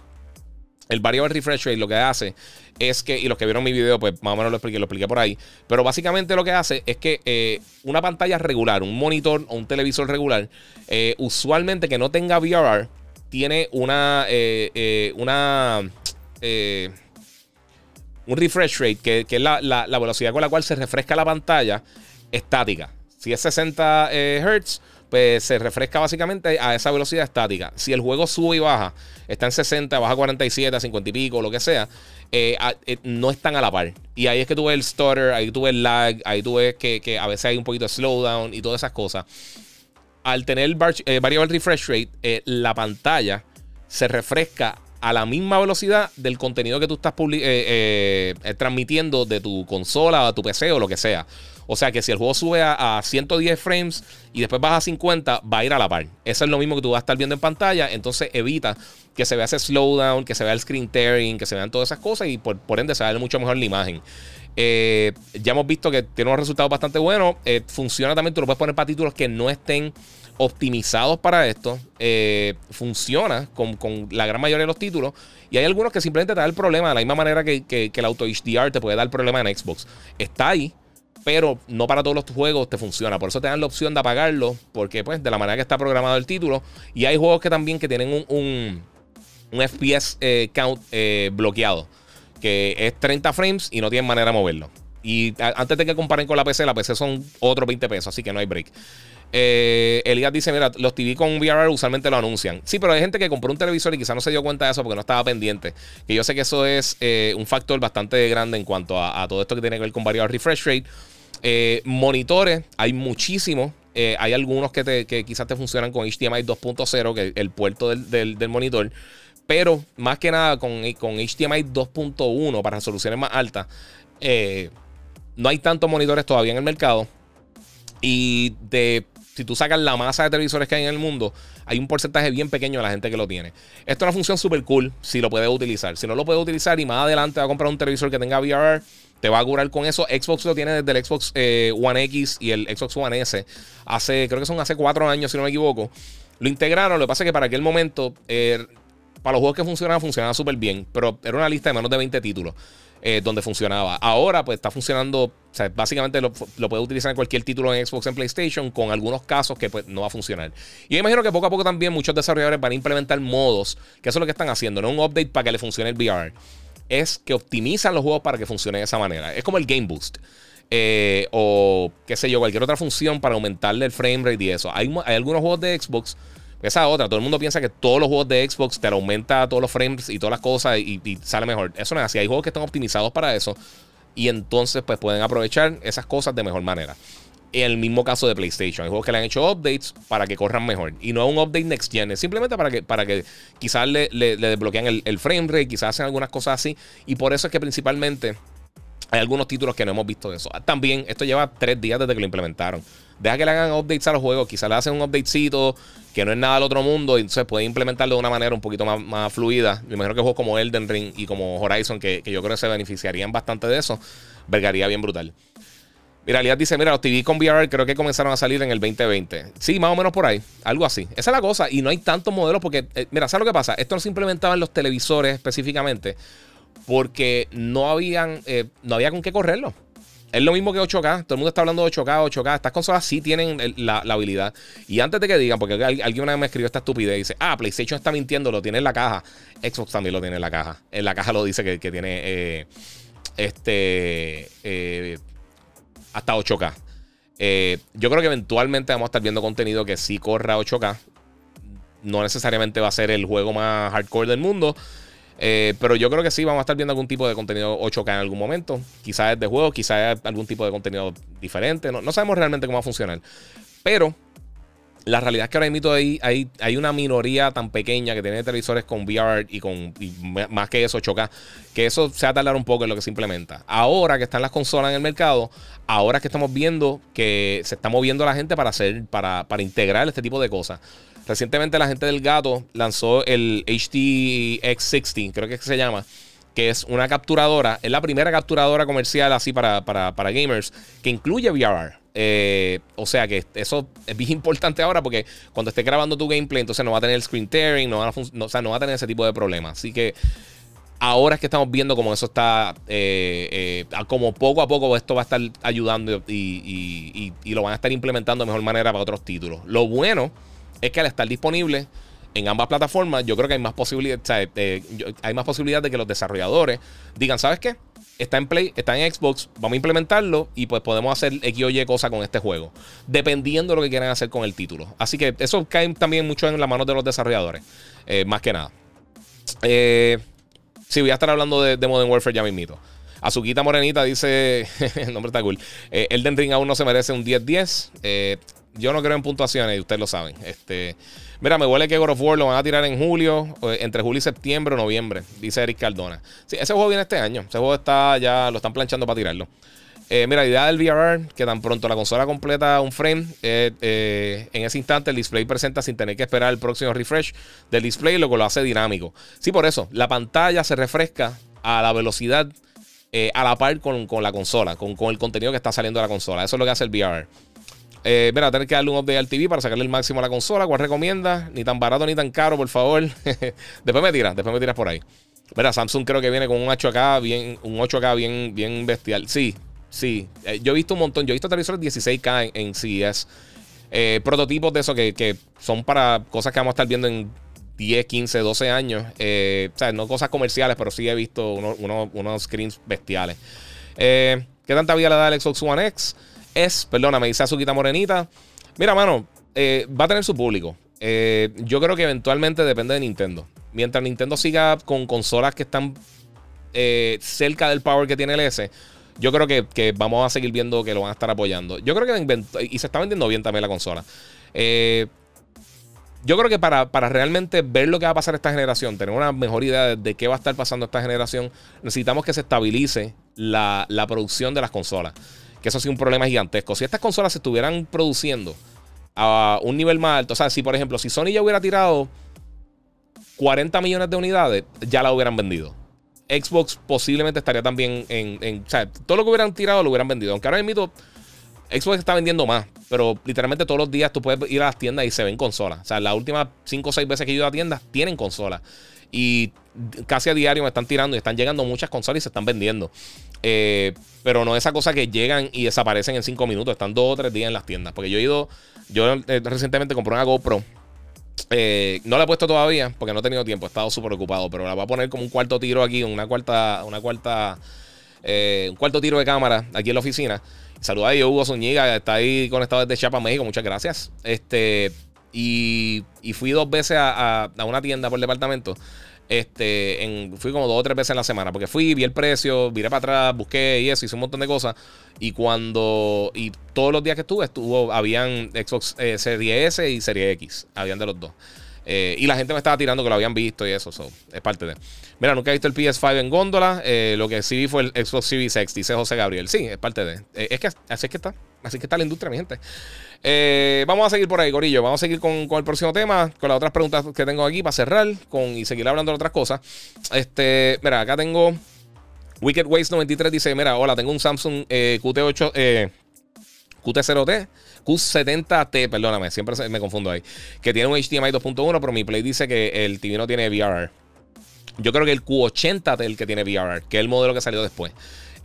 S1: el variable refresh rate lo que hace es que, y los que vieron mi video, pues más o menos lo expliqué, lo expliqué por ahí. Pero básicamente lo que hace es que eh, una pantalla regular, un monitor o un televisor regular, usualmente que no tenga VR, tiene una. una un refresh rate, que, es la, la, velocidad con la cual se refresca la pantalla estática. Si es 60 Hz, pues se refresca básicamente a esa velocidad estática. Si el juego sube y baja, está en 60, baja a 47, a 50 y pico, lo que sea, eh, eh, no están a la par. Y ahí es que tú ves el stutter, ahí tú ves el lag, ahí tú ves que, a veces hay un poquito de slowdown y todas esas cosas. Al tener eh, variable refresh rate, la pantalla se refresca a la misma velocidad del contenido que tú estás transmitiendo de tu consola, a tu PC o lo que sea. O sea que si el juego sube a, 110 frames y después baja a 50, va a ir a la par. Eso es lo mismo que tú vas a estar viendo en pantalla. Entonces evita que se vea ese slowdown, que se vea el screen tearing, que se vean todas esas cosas y por, ende se va a ver mucho mejor la imagen. Eh, ya hemos visto que tiene unos resultados bastante buenos. Eh, funciona también, tú lo puedes poner para títulos que no estén optimizados para esto. Eh, funciona con, la gran mayoría de los títulos. Y hay algunos que simplemente te da el problema de la misma manera que, que el auto HDR te puede dar el problema en Xbox. Está ahí pero no para todos los juegos te funciona. Por eso te dan la opción de apagarlo, porque pues de la manera que está programado el título. Y hay juegos que también que tienen un, un, FPS eh, count eh, bloqueado, que es 30 frames y no tienen manera de moverlo. Y antes de que comparen con la PC, la PC son otros 20 pesos, así que no hay break. Eh, Elías dice: Mira, los TV con VR usualmente lo anuncian. Sí, pero hay gente que compró un televisor y quizás no se dio cuenta de eso porque no estaba pendiente. Que yo sé que eso es un factor bastante grande en cuanto a, todo esto que tiene que ver con variable refresh rate. Eh, monitores, hay muchísimos. Eh, hay algunos que, quizás te funcionan con HDMI 2.0, que es el puerto del, monitor. Pero más que nada con, con HDMI 2.1 para resoluciones más altas, eh, no hay tantos monitores todavía en el mercado. Y de si tú sacas la masa de televisores que hay en el mundo, hay un porcentaje bien pequeño de la gente que lo tiene. Esto es una función súper cool si lo puedes utilizar. Si no lo puedes utilizar y más adelante va a comprar un televisor que tenga VR, te va a curar con eso. Xbox lo tiene desde el Xbox eh, One X y el Xbox One S. Hace, creo que son hace cuatro años, si no me equivoco. Lo integraron. Lo que pasa es que para aquel momento, eh, para los juegos que funcionaban, funcionaba súper bien. Pero era una lista de menos de 20 títulos. Eh, donde funcionaba. Ahora, pues está funcionando. O sea, básicamente lo, lo puede utilizar en cualquier título en Xbox en PlayStation, con algunos casos que pues, no va a funcionar. Y yo imagino que poco a poco también muchos desarrolladores van a implementar modos, que eso es lo que están haciendo, no un update para que le funcione el VR. Es que optimizan los juegos para que funcionen de esa manera. Es como el Game Boost. Eh, o qué sé yo, cualquier otra función para aumentarle el frame rate y eso. Hay algunos juegos de Xbox esa otra, todo el mundo piensa que todos los juegos de Xbox te aumenta todos los frames y todas las cosas y, sale mejor. Eso no es así. Hay juegos que están optimizados para eso y entonces pues pueden aprovechar esas cosas de mejor manera. En el mismo caso de PlayStation, hay juegos que le han hecho updates para que corran mejor. Y no un update next gen, es simplemente para que, para que quizás le, le, el, el frame rate, quizás hacen algunas cosas así. Y por eso es que principalmente hay algunos títulos que no hemos visto de eso. También, esto lleva tres días desde que lo implementaron. Deja que le hagan updates a los juegos. Quizás le hacen un updatecito que no es nada del otro mundo. Y entonces puede implementarlo de una manera un poquito más, fluida. Me imagino que juegos como Elden Ring y como Horizon, que, yo creo que se beneficiarían bastante de eso, vergaría bien brutal. Mira, Alias dice: Mira, los TV con VR creo que comenzaron a salir en el 2020. Sí, más o menos por ahí. Algo así. Esa es la cosa. Y no hay tantos modelos porque, eh, mira, ¿sabes lo que pasa? Esto no se implementaba en los televisores específicamente porque no, habían, eh, no había con qué correrlo. Es lo mismo que 8K. Todo el mundo está hablando de 8K, 8K. Estas consolas sí tienen la, habilidad. Y antes de que digan, porque alguien me escribió esta estupidez y dice, ah, PlayStation está mintiendo, lo tiene en la caja. Xbox también lo tiene en la caja. En la caja lo dice que, tiene eh, este eh, hasta 8K. yo creo que eventualmente vamos a estar viendo contenido que sí corra 8K. No necesariamente va a ser el juego más hardcore del mundo. Eh, pero yo creo que sí, vamos a estar viendo algún tipo de contenido 8K en algún momento. Quizás de juego, quizás algún tipo de contenido diferente. No, sabemos realmente cómo va a funcionar. Pero la realidad es que ahora mismo hay, hay, hay, una minoría tan pequeña que tiene televisores con VR y con más que eso 8K, que eso se va a tardar un poco en lo que se implementa. Ahora que están las consolas en el mercado, ahora que estamos viendo que se está moviendo la gente para hacer, para, para integrar este tipo de cosas. Recientemente la gente del gato lanzó el HTX60, creo que, es que se llama, que es una capturadora, es la primera capturadora comercial así para, para, gamers que incluye VR. Eh, o sea que eso es bien importante ahora porque cuando esté grabando tu gameplay, entonces no va a tener screen tearing, no va a, o sea, no va a tener ese tipo de problemas. Así que ahora es que estamos viendo cómo eso está, eh, eh, como poco a poco esto va a estar ayudando y, y, lo van a estar implementando de mejor manera para otros títulos. Lo bueno es que al estar disponible en ambas plataformas, yo creo que hay más posibilidad, eh, hay más posibilidad de que los desarrolladores digan, ¿sabes qué? Está en Play, está en Xbox, vamos a implementarlo y pues podemos hacer X o Y cosa con este juego, dependiendo de lo que quieran hacer con el título. Así que eso cae también mucho en las manos de los desarrolladores, eh, más que nada. Eh, sí, voy a estar hablando de, Modern Warfare ya mismito. Azuquita Morenita dice, [laughs] el nombre está cool, Elden Ring aún no se merece un 10-10 yo no creo en puntuaciones y ustedes lo saben. Este, mira, me huele que God of War lo van a tirar en julio, entre julio y septiembre o noviembre, dice Eric Cardona. Sí, ese juego viene este año. Ese juego está ya, lo están planchando para tirarlo. Eh, mira, la idea del VR, que tan pronto la consola completa un frame, eh, eh, en ese instante el display presenta sin tener que esperar el próximo refresh del display, lo que lo hace dinámico. Sí, por eso, la pantalla se refresca a la velocidad, a la par con, la consola, con, con el contenido que está saliendo de la consola. Eso es lo que hace el VR. Eh, tener que darle un update al TV para sacarle el máximo a la consola. ¿Cuál recomienda? Ni tan barato ni tan caro, por favor. [laughs] después me tiras, después me tiras por ahí. Mira, Samsung creo que viene con un 8K bien, un 8K bien, bien bestial. Sí, sí. Eh, yo he visto un montón. Yo he visto televisores 16K en, CES. Eh, prototipos de eso que, son para cosas que vamos a estar viendo en 10, 15, 12 años. o sea, no cosas comerciales, pero sí he visto unos screens bestiales. ¿Qué tanta vida le da el Xbox One X? Es, perdóname, dice Azuquita Morenita. Mira, mano, eh, va a tener su público. Eh, yo creo que eventualmente depende de Nintendo. Mientras Nintendo siga con consolas que están eh, cerca del power que tiene el S, yo creo que, vamos a seguir viendo que lo van a estar apoyando. Yo creo que se está vendiendo bien también la consola. yo creo que para, realmente ver lo que va a pasar esta generación, tener una mejor idea de, qué va a estar pasando esta generación, necesitamos que se estabilice la, la producción de las consolas que eso ha sido un problema gigantesco. Si estas consolas se estuvieran produciendo a un nivel más alto, o sea, si por ejemplo, si Sony ya hubiera tirado 40 millones de unidades, ya la hubieran vendido. Xbox posiblemente estaría también en, O sea, todo lo que hubieran tirado lo hubieran vendido. Aunque ahora mismo Xbox está vendiendo más. Pero literalmente todos los días tú puedes ir a las tiendas y se ven consolas. O sea, las últimas 5 o 6 veces que he ido a tiendas tienen consolas. Y casi a diario me están tirando y están llegando muchas consolas y se están vendiendo. Eh, pero no esa cosa que llegan y desaparecen en 5 minutos. Están 2 o 3 días en las tiendas. Porque yo he ido. Yo eh, recientemente compré una GoPro. Eh, no la he puesto todavía porque no he tenido tiempo. He estado súper ocupado. Pero la voy a poner como un cuarto tiro aquí. Una cuarta. Una cuarta. un cuarto tiro de cámara aquí en la oficina. Saluda a Hugo Zúñiga, está ahí conectado desde Chiapas, México. Muchas gracias. Este, y, fui dos veces a, una tienda por departamento. Este, en, fui como dos o tres veces en la semana. Porque fui, vi el precio, viré para atrás, busqué y eso, hice un montón de cosas. Y cuando. Y todos los días que estuve, estuvo, habían Xbox eh, Serie S y Serie X. Habían de los dos. Eh, y la gente me estaba tirando que lo habían visto y eso. es parte de. Mira, nunca he visto el PS5 en góndola. Eh, lo que sí vi fue el Xbox Series X, dice José Gabriel. Sí, es parte de. Eh, es que así es que está. Así que está la industria, mi gente. vamos a seguir por ahí, Gorillo. Vamos a seguir con, el próximo tema, con las otras preguntas que tengo aquí para cerrar con, y seguir hablando de otras cosas. Este, mira, acá tengo. Wicked Waste 93 dice: Mira, hola, tengo un Samsung QT8. QT0T Q70T, perdóname, siempre me confundo ahí. Que tiene un HDMI 2.1, pero mi Play dice que el TV no tiene VRR. Yo creo que el Q80T es el que tiene VRR, que es el modelo que salió después.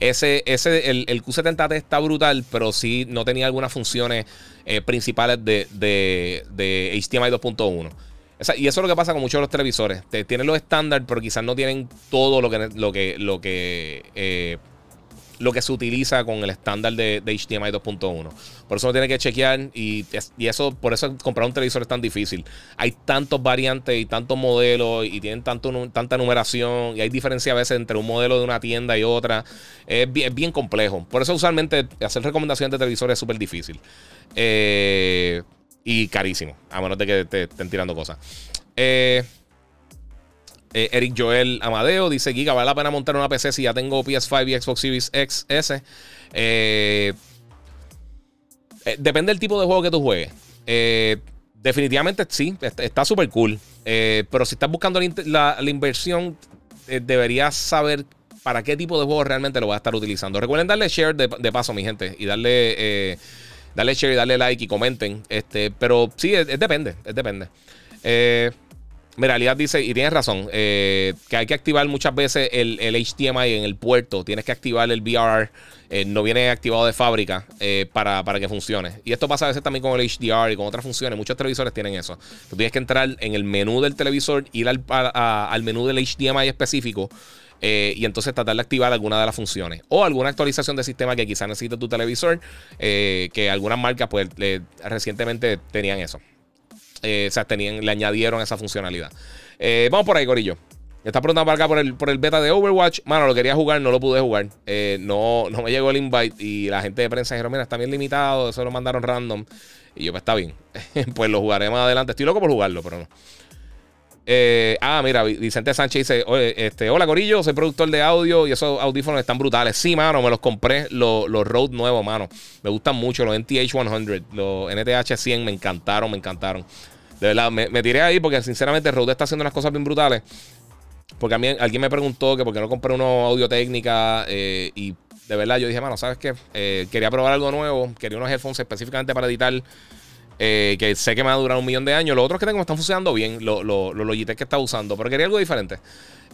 S1: Ese, ese, el, Q70T está brutal, pero sí no tenía algunas funciones eh, principales de, de, de HDMI 2.1. y eso es lo que pasa con muchos de los televisores. tienen los estándar, pero quizás no tienen todo lo que, lo que, lo que eh, lo que se utiliza con el estándar de, HDMI 2.1. Por eso uno tiene que chequear y, eso, por eso comprar un televisor es tan difícil. Hay tantos variantes y tantos modelos y tienen tanto, tanta numeración y hay diferencia a veces entre un modelo de una tienda y otra. Es bien, complejo. Por eso usualmente hacer recomendaciones de televisores es súper difícil. Eh, y carísimo, a menos de que te estén tirando cosas. Eh, eh, Eric Joel Amadeo dice: Giga, vale la pena montar una PC si ya tengo PS5 y Xbox Series XS. Eh, eh, depende del tipo de juego que tú juegues. definitivamente sí, está súper cool. pero si estás buscando la, inversión, deberías saber para qué tipo de juego realmente lo vas a estar utilizando. Recuerden darle share de, paso, mi gente, y darle, darle share y darle like y comenten. Este, pero sí, es, depende, depende. Mira, realidad dice, y tienes razón, eh, que hay que activar muchas veces el, HDMI en el puerto. Tienes que activar el VR. Eh, no viene activado de fábrica eh, para, que funcione. Y esto pasa a veces también con el HDR y con otras funciones. Muchos televisores tienen eso. Tú tienes que entrar en el menú del televisor, ir al, al menú del HDMI específico. y entonces tratar de activar alguna de las funciones. O alguna actualización de sistema que quizás necesite tu televisor. que algunas marcas, pues, recientemente tenían eso. Eh, o sea, tenían, le añadieron esa funcionalidad. Eh, vamos por ahí, Corillo. está preguntando para acá por el, por el beta de Overwatch. Mano, lo quería jugar, no lo pude jugar. Eh, no, no me llegó el invite. Y la gente de prensa dijeron: Mira, está bien limitado. Eso lo mandaron random. Y yo, pues está bien. [laughs] pues lo jugaré más adelante. Estoy loco por jugarlo, pero no. Ah, mira, Vicente Sánchez dice: este, Hola, Corillo, soy productor de audio y esos audífonos están brutales. Sí, mano, me los compré, los, los Rode nuevos, mano. Me gustan mucho, los NTH 100, los NTH 100 me encantaron, me encantaron. De verdad, me, tiré ahí porque sinceramente Rode está haciendo unas cosas bien brutales. Porque a mí alguien me preguntó que por qué no compré uno audio técnica eh, y de verdad yo dije, mano, ¿sabes qué? Eh, quería probar algo nuevo, quería unos headphones específicamente para editar. Eh, que sé que me va a durar un millón de años. Los otros que tengo me están funcionando bien, los lo, Logitech que está usando, pero quería algo diferente.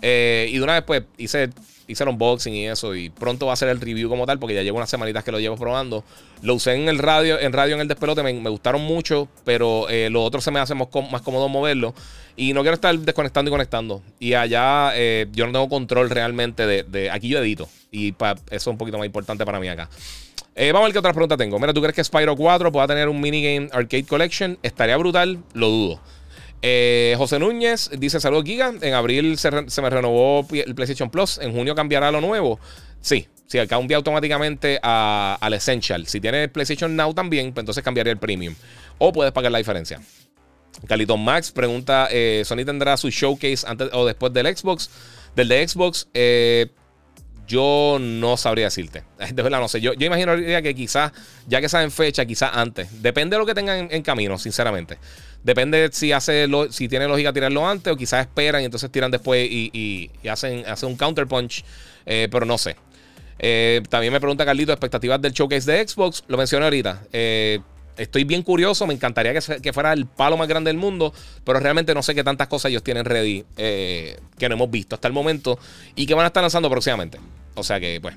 S1: y de una vez, pues, hice hice el unboxing y eso. Y pronto va a ser el review como tal, porque ya llevo unas semanitas que lo llevo probando. Lo usé en el radio, en radio en el despelote, me, gustaron mucho, pero eh, los otros se me hace más, cómodo moverlo. Y no quiero estar desconectando y conectando. Y allá eh, yo no tengo control realmente de, Aquí yo edito. Y eso es un poquito más importante para mí acá. Eh, vamos a ver qué otra pregunta tengo. Mira, ¿tú crees que Spyro 4 pueda tener un minigame arcade collection? Estaría brutal, lo dudo. Eh, José Núñez dice: Saludos, Giga. En abril se, me renovó el PlayStation Plus. En junio cambiará lo nuevo. Sí, sí, cambia automáticamente al Essential. Si tienes PlayStation Now también, pues entonces cambiaría el Premium. O puedes pagar la diferencia. Caliton Max pregunta: eh, ¿Sony tendrá su showcase antes o después del Xbox? Del de Xbox. Eh, Yo no sabría decirte. [laughs] De verdad, no sé. Yo, yo imaginaría que quizás, ya que saben fecha, quizás antes. Depende de lo que tengan en, camino, sinceramente. Depende si hace si tiene lógica tirarlo antes o quizás esperan y entonces tiran después y, hacen, hacen, un counter punch. Eh, pero no sé. Eh, también me pregunta Carlito expectativas del showcase de Xbox. Lo mencioné ahorita. Eh, estoy bien curioso. Me encantaría que, fuera el palo más grande del mundo. Pero realmente no sé qué tantas cosas ellos tienen ready que no hemos visto hasta el momento y que van a estar lanzando próximamente. O sea que, pues.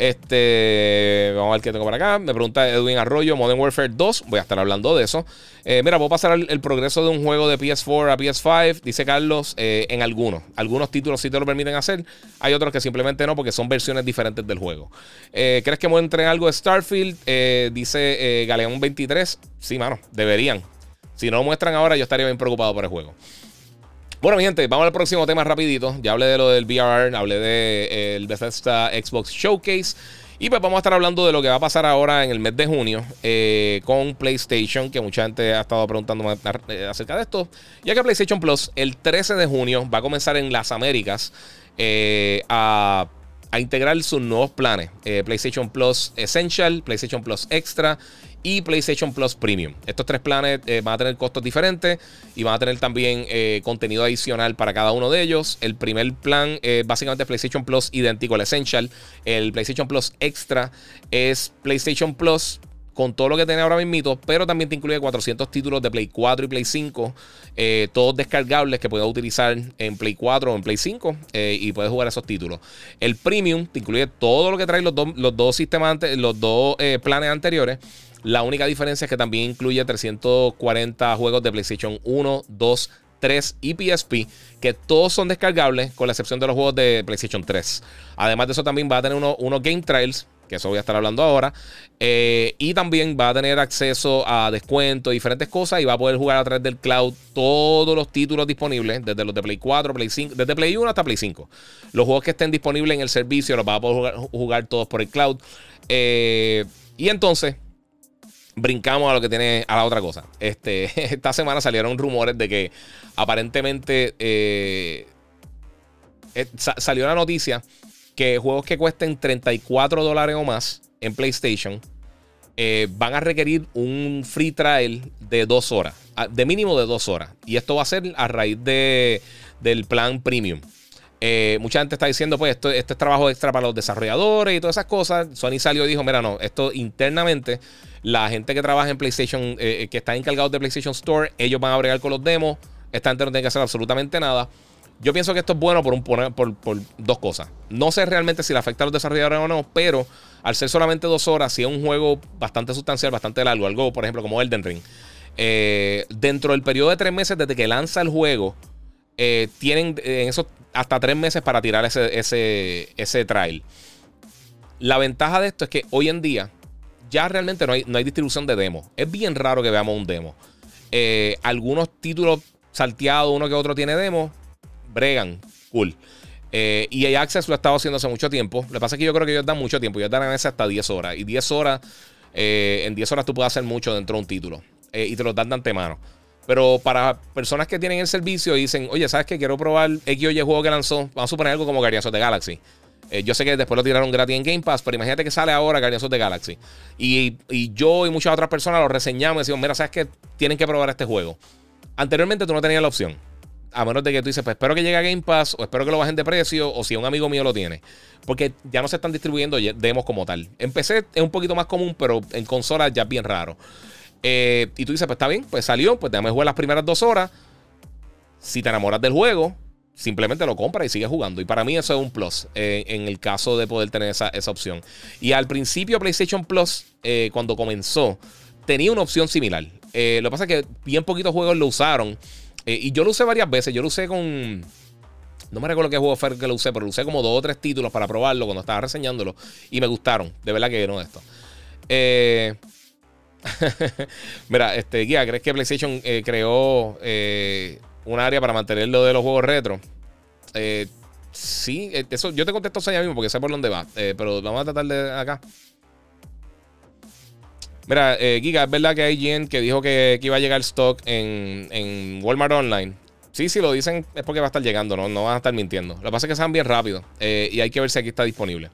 S1: Este, vamos a ver qué tengo por acá. Me pregunta Edwin Arroyo, Modern Warfare 2. Voy a estar hablando de eso. Eh, mira, puedo pasar el, progreso de un juego de PS4 a PS5, dice Carlos, eh, en algunos. Algunos títulos sí te lo permiten hacer. Hay otros que simplemente no, porque son versiones diferentes del juego. Eh, ¿Crees que muestren algo de Starfield? dice Galeón 23. Sí, mano, deberían. Si no lo muestran ahora, yo estaría bien preocupado por el juego. Bueno, mi gente, vamos al próximo tema rapidito. Ya hablé de lo del VR, hablé del de, el Bethesda Xbox Showcase. Y pues vamos a estar hablando de lo que va a pasar ahora en el mes de junio eh, con PlayStation, que mucha gente ha estado preguntando eh, acerca de esto. Ya que PlayStation Plus el 13 de junio va a comenzar en las Américas eh, a, integrar sus nuevos planes. PlayStation Plus Essential, PlayStation Plus Extra y PlayStation Plus Premium. Estos tres planes eh, van a tener costos diferentes y van a tener también eh, contenido adicional para cada uno de ellos. El primer plan es básicamente PlayStation Plus idéntico al Essential. El PlayStation Plus Extra es PlayStation Plus con todo lo que tiene ahora mismo, pero también te incluye 400 títulos de Play 4 y Play 5, eh, todos descargables que puedes utilizar en Play 4 o en Play 5 y puedes jugar esos títulos. El Premium te incluye todo lo que trae los, los dos sistemas, los dos planes anteriores la única diferencia es que también incluye 340 juegos de PlayStation 1, 2, 3 y PSP, que todos son descargables, con la excepción de los juegos de PlayStation 3. Además de eso, también va a tener unos Game Trials, que eso voy a estar hablando ahora. Eh, y también va a tener acceso a descuentos, diferentes cosas, y va a poder jugar a través del cloud todos los títulos disponibles, desde los de Play 4, Play 5, desde Play 1 hasta Play 5. Los juegos que estén disponibles en el servicio los va a poder jugar, todos por el cloud. Eh, y entonces brincamos a lo que tiene a la otra cosa. Este, [laughs] esta semana salieron rumores de que aparentemente eh, eh, salió la noticia que juegos que cuesten 34 dólares o más en PlayStation eh, van a requerir un free trial de dos horas, de mínimo de dos horas. Y esto va a ser a raíz de, del plan premium. Mucha gente está diciendo, pues, esto, este es trabajo extra para los desarrolladores y todas esas cosas. Sony salió y dijo, mira, no, esto internamente la gente que trabaja en PlayStation, eh, eh, que está encargado de PlayStation Store, ellos van a bregar con los demos. Esta gente no tiene que hacer absolutamente nada. Yo pienso que esto es bueno por, un, por, dos cosas. No sé realmente si le afecta a los desarrolladores o no, pero al ser solamente dos horas, si es un juego bastante sustancial, bastante largo, algo por ejemplo como Elden Ring, eh, dentro del periodo de tres meses desde que lanza el juego, tienen en eso hasta tres meses para tirar ese, ese, ese trail. La ventaja de esto es que hoy en día ya realmente no hay, no hay distribución de demos. Es bien raro que veamos un demo. Eh, algunos títulos salteados, uno que otro tiene demo, bregan, cool. Eh, y EA Access lo ha estado haciendo hace mucho tiempo. Lo que pasa es que yo creo que ellos dan mucho tiempo. Ellos dan a veces hasta 10 horas. Y 10 horas, eh, en 10 horas tú puedes hacer mucho dentro de un título. y te lo dan de antemano. Pero para personas que tienen el servicio y dicen, oye, ¿sabes qué? Quiero probar X o Y juego que lanzó. Vamos a suponer algo como Guardians of the Galaxy. Eh, yo sé que después lo tiraron gratis en Game Pass, pero imagínate que sale ahora Guardians of the Galaxy. Y, yo y muchas otras personas lo reseñamos y decimos, mira, ¿sabes qué? Tienen que probar este juego. Anteriormente tú no tenías la opción. A menos de que tú dices, pues espero que llegue a Game Pass, o espero que lo bajen de precio, o si un amigo mío lo tiene. Porque ya no se están distribuyendo demos como tal. En PC es un poquito más común, pero en consolas ya es bien raro. Eh, y tú dices, pues está bien, pues salió, pues déjame jugar las primeras dos horas. Si te enamoras del juego, simplemente lo compra y sigue jugando. Y para mí eso es un plus eh, en el caso de poder tener esa, opción. Y al principio PlayStation Plus, eh, cuando comenzó, tenía una opción similar. Eh, lo que pasa es que bien poquitos juegos lo usaron. y yo lo usé varias veces. Yo lo usé con... No me recuerdo qué juego fue que lo usé, pero lo usé como dos o tres títulos para probarlo cuando estaba reseñándolo. Y me gustaron. De verdad que no esto. [laughs] Mira, este guía, ¿crees que PlayStation creó un área para mantenerlo de los juegos retro. Eh, sí, eh, eso, yo te contesto eso mismo porque sé por dónde va. Eh, pero vamos a tratar de acá. Mira, Giga, es verdad que hay gente que dijo que, iba a llegar stock en, en Walmart Online. Sí, sí, lo dicen es porque va a estar llegando, no, no van a estar mintiendo. Lo que pasa es que se van bien rápido y hay que ver si aquí está disponible.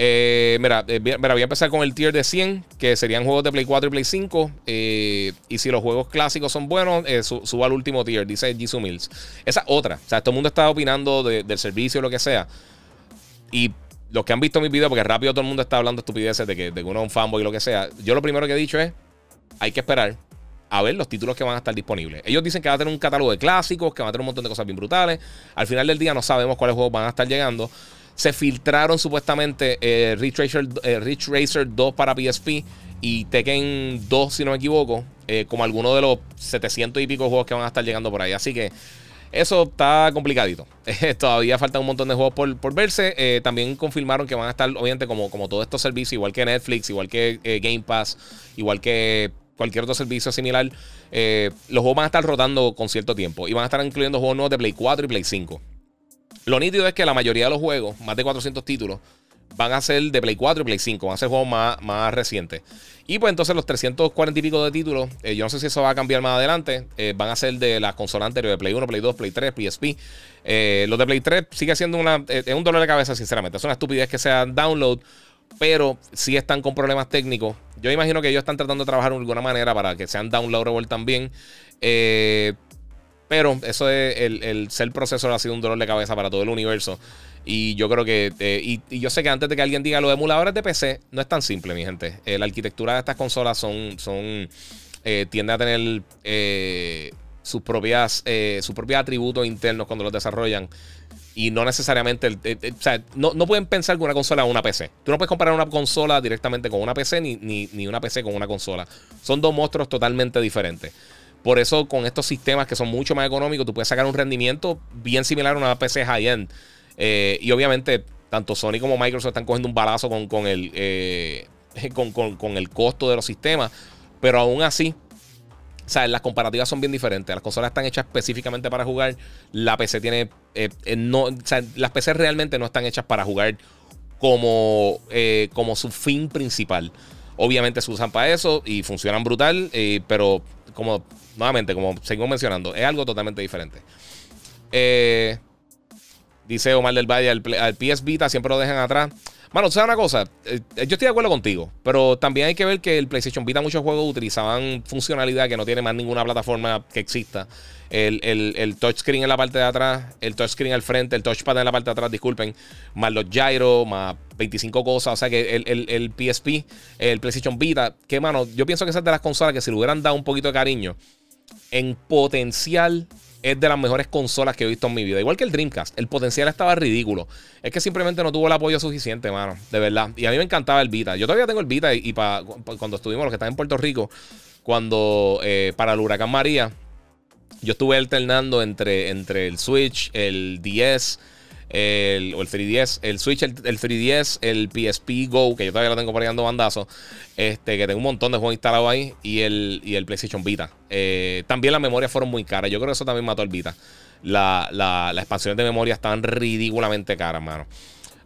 S1: Eh, mira, eh, mira, voy a empezar con el tier de 100, que serían juegos de Play 4 y Play 5. Eh, y si los juegos clásicos son buenos, suba al último tier, dice Jisoo Mills. Esa otra. O sea, todo el mundo está opinando del servicio lo que sea. Y los que han visto mis videos, porque rápido todo el mundo está hablando estupideces de que, de que uno es un fanboy y lo que sea. Yo lo primero que he dicho es: hay que esperar a ver los títulos que van a estar disponibles. Ellos dicen que va a tener un catálogo de clásicos, que va a tener un montón de cosas bien brutales. Al final del día no sabemos cuáles juegos van a estar llegando se filtraron supuestamente eh, Ridge, Racer, 2 para PSP y Tekken 2, si no me equivoco, eh, como algunos de los 700 y pico juegos que van a estar llegando por ahí. Así que eso está complicadito. [laughs] Todavía falta un montón de juegos por, verse. Eh, también confirmaron que van a estar, obviamente, como, como todos estos servicios, igual que Netflix, igual que Game Pass, igual que cualquier otro servicio similar. los juegos van a estar rotando con cierto tiempo y van a estar incluyendo juegos nuevos de Play 4 y Play 5. Lo nítido es que la mayoría de los juegos, más de 400 títulos, van a ser de Play 4 y Play 5, van a ser juegos más, más recientes. Y pues entonces los 340 y pico de títulos, eh, yo no sé si eso va a cambiar más adelante, eh, van a ser de las consolas anteriores, de Play 1, Play 2, Play 3, PSP. Eh, los de Play 3 sigue siendo una, es un dolor de cabeza, sinceramente. Es una estupidez que sean download, pero sí están con problemas técnicos. Yo imagino que ellos están tratando de trabajar de alguna manera para que sean downloadable también. Eh, pero eso es el, ser procesor ha sido un dolor de cabeza para todo el universo. Y yo creo que. Eh, y, yo sé que antes de que alguien diga los emuladores de PC, no es tan simple, mi gente. Eh, la arquitectura de estas consolas son. son eh, tiende a tener sus propias. sus propios atributos internos cuando los desarrollan. Y no necesariamente. o sea, no, pueden pensar que una consola es una PC. Tú no puedes comparar una consola directamente con una PC ni, ni, ni una PC con una consola. Son dos monstruos totalmente diferentes. Por eso, con estos sistemas que son mucho más económicos, tú puedes sacar un rendimiento bien similar a una PC high-end. Eh, y obviamente, tanto Sony como Microsoft están cogiendo un balazo con, el, eh, [laughs] con, el costo de los sistemas. Pero aún así, las comparativas son bien diferentes. Las consolas están hechas específicamente para jugar. La PC tiene. Eh, no, las PC realmente no están hechas para jugar como, como su fin principal. Obviamente se usan para eso y funcionan brutal, pero como nuevamente, como seguimos mencionando, es algo totalmente diferente. Eh, dice Omar del Valle, al, PS Vita siempre lo dejan atrás. Mano, ¿sabes una cosa? Eh, yo estoy de acuerdo contigo, pero también hay que ver que el PlayStation Vita, muchos juegos utilizaban funcionalidad que no tiene más ninguna plataforma que exista. El, el, touchscreen en la parte de atrás, el touchscreen al frente, el touchpad en la parte de atrás, disculpen, más los gyro, más 25 cosas. O sea que el, PSP, el PlayStation Vita, que mano, yo pienso que esas de las consolas que si le hubieran dado un poquito de cariño, en potencial es de las mejores consolas que he visto en mi vida. Igual que el Dreamcast. El potencial estaba ridículo. Es que simplemente no tuvo el apoyo suficiente, mano. De verdad. Y a mí me encantaba el Vita. Yo todavía tengo el Vita y, cuando estuvimos, los que están en Puerto Rico, cuando eh, para el huracán María, yo estuve alternando entre, entre el Switch, el 10 el, o el 3DS, el Switch, el, 3DS, el PSP Go, que yo todavía lo tengo por ahí dando bandazo, este, que tengo un montón de juegos instalados ahí, y el, y el PlayStation Vita. Eh, también las memorias fueron muy caras, yo creo que eso también mató el Vita. La, la, las expansiones de memoria están ridículamente caras, mano.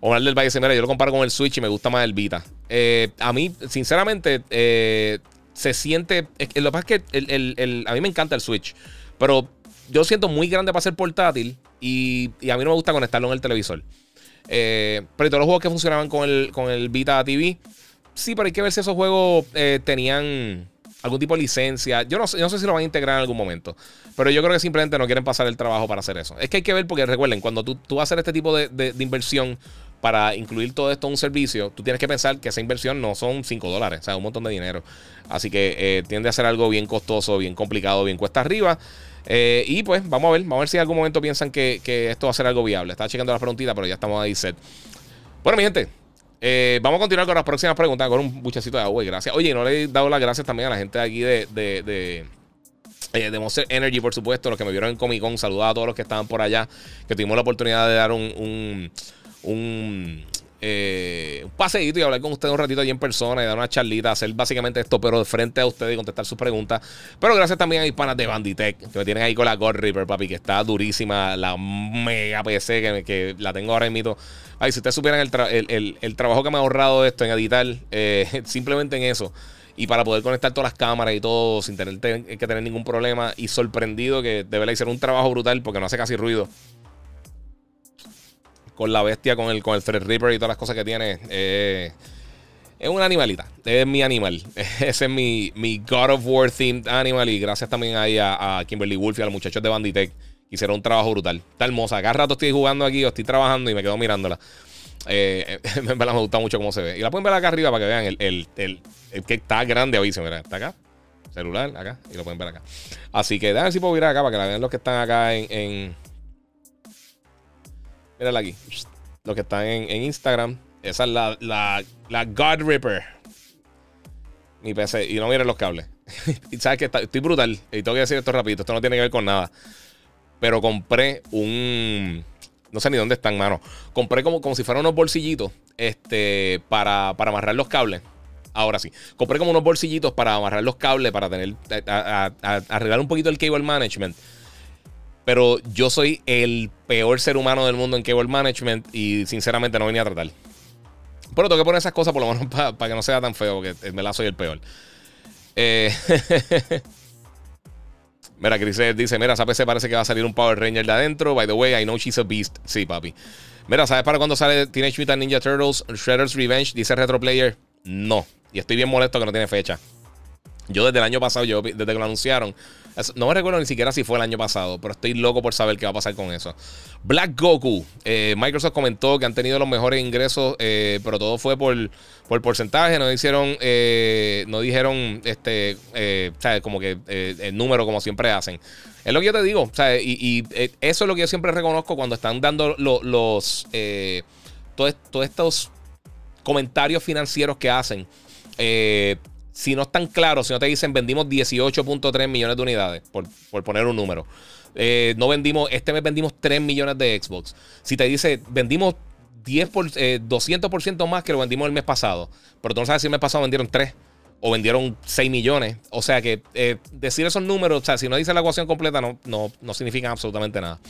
S1: Omar del Valle mira, yo lo comparo con el Switch y me gusta más el Vita. Eh, a mí, sinceramente, eh, se siente. lo que pasa es que el, a mí me encanta el Switch, pero yo siento muy grande para ser portátil y, a mí no me gusta conectarlo en el televisor. Eh, pero todos los juegos que funcionaban con el, con el Vita TV, sí, pero hay que ver si esos juegos eh, tenían algún tipo de licencia. Yo no, sé, no sé si lo van a integrar en algún momento. Pero yo creo que simplemente no quieren pasar el trabajo para hacer eso. Es que hay que ver, porque recuerden, cuando tú, tú vas a hacer este tipo de, inversión para incluir todo esto en un servicio, tú tienes que pensar que esa inversión no son 5 dólares, o sea, un montón de dinero. Así que eh, tiende a ser algo bien costoso, bien complicado, bien cuesta arriba. Eh, y pues vamos a ver, vamos a ver si en algún momento piensan que, esto va a ser algo viable. Estaba checando la preguntita, pero ya estamos ahí set. Bueno, mi gente, eh, vamos a continuar con las próximas preguntas con un buchecito de agua y gracias. Oye, no le he dado las gracias también a la gente de aquí de, de, de, eh, Monster Energy, por supuesto, los que me vieron en Comic Con. Saludar a todos los que estaban por allá, que tuvimos la oportunidad de dar un, un eh, un paseíto y hablar con ustedes un ratito allí en persona y dar una charlita, hacer básicamente esto, pero de frente a ustedes y contestar sus preguntas. Pero gracias también a mis panas de Banditech, que me tienen ahí con la God Reaper, papi, que está durísima, la mega PC que, la tengo ahora mismo. Ay, si ustedes supieran el, trabajo que me ha ahorrado esto en editar, eh, [laughs] simplemente en eso. y para poder conectar todas las cámaras y todo sin tener que tener ningún problema. Y sorprendido que de verdad hicieron un trabajo brutal porque no hace casi ruido. Con la bestia, con el, con el Threadripper y todas las cosas que tiene. Eh, es una animalita. Es mi animal. [laughs] Ese es mi, mi God of War themed animal. Y gracias también ahí a, Kimberly Wolf y a los muchachos de Banditech. Hicieron un trabajo brutal. Está hermosa. Cada rato estoy jugando aquí o estoy trabajando y me quedo mirándola. Eh, [laughs] me gusta mucho cómo se ve. Y la pueden ver acá arriba para que vean el, que está grande aviso. Mira, está acá. Celular, acá. Y lo pueden ver acá. Así que déjenme si puedo ir acá para que la vean los que están acá en. en... Mírala aquí. Los que están en, en Instagram. Esa es la, la, la God Ripper. Mi PC. Y no miren los cables. [laughs] y sabes que estoy brutal. Y tengo que decir esto rapidito. Esto no tiene que ver con nada. Pero compré un. No sé ni dónde están, mano. Compré como, como si fueran unos bolsillitos. Este. Para, para amarrar los cables. Ahora sí. Compré como unos bolsillitos para amarrar los cables. Para tener. arreglar un poquito el cable management. Pero yo soy el peor ser humano del mundo en cable management. Y sinceramente no venía a tratar. Pero tengo que poner esas cosas por lo menos [laughs] para que no sea tan feo, porque me la soy el peor. Eh, [laughs] mira, Chris dice: Mira, esa PC parece que va a salir un Power Ranger de adentro. By the way, I know she's a beast. Sí, papi. Mira, ¿sabes para cuándo sale Teenage Mutant Ninja Turtles Shredder's Revenge? Dice Retro Player. No. Y estoy bien molesto que no tiene fecha. Yo desde el año pasado, yo desde que lo anunciaron, no me recuerdo ni siquiera si fue el año pasado, pero estoy loco por saber qué va a pasar con eso. Black Goku. Eh, Microsoft comentó que han tenido los mejores ingresos, eh, pero todo fue por, por porcentaje. No hicieron, eh, no dijeron, este, como que el número como siempre hacen. Es lo que yo te digo. Y, eso es lo que yo siempre reconozco cuando están dando los, todos, todos estos comentarios financieros que hacen. Eh, si no están claros, si no te dicen vendimos 18.3 millones de unidades, por, poner un número. Eh, no vendimos, este mes vendimos 3 millones de Xbox. Si te dice vendimos 10 por, 200% eh, más que lo vendimos el mes pasado, pero tú no sabes si el mes pasado vendieron 3 o vendieron 6 millones. O sea que eh, decir esos números, o sea, si no dice la ecuación completa, no, no, no significa absolutamente nada.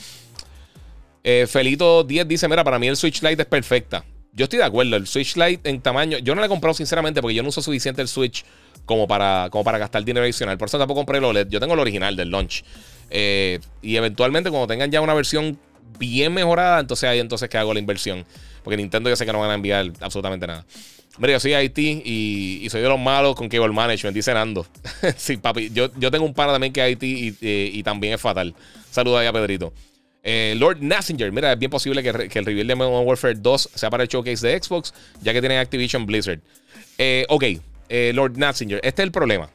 S1: Felito 10 dice: Mira, para mí el Switch Lite es perfecta. Yo estoy de acuerdo. El Switch Lite en tamaño. Yo no le he comprado sinceramente porque yo no uso suficiente el Switch como para, como para gastar dinero adicional. Por eso tampoco compré el OLED. Yo tengo el original del launch. Eh, y eventualmente, cuando tengan ya una versión bien mejorada, entonces ahí entonces que hago la inversión. Porque Nintendo ya sé que no van a enviar absolutamente nada. Mira, yo soy IT y, soy de los malos con Cable Management, dice Nando. [laughs] sí, papi, yo, yo tengo un pana también que es IT y, también es fatal. Saluda ahí a Pedrito. Eh, Lord Nassinger, mira, es bien posible que, el reveal de Modern Warfare 2 sea para el showcase de Xbox, ya que tienen Activision Blizzard. Eh, ok, eh, Lord Nassinger, este es el problema.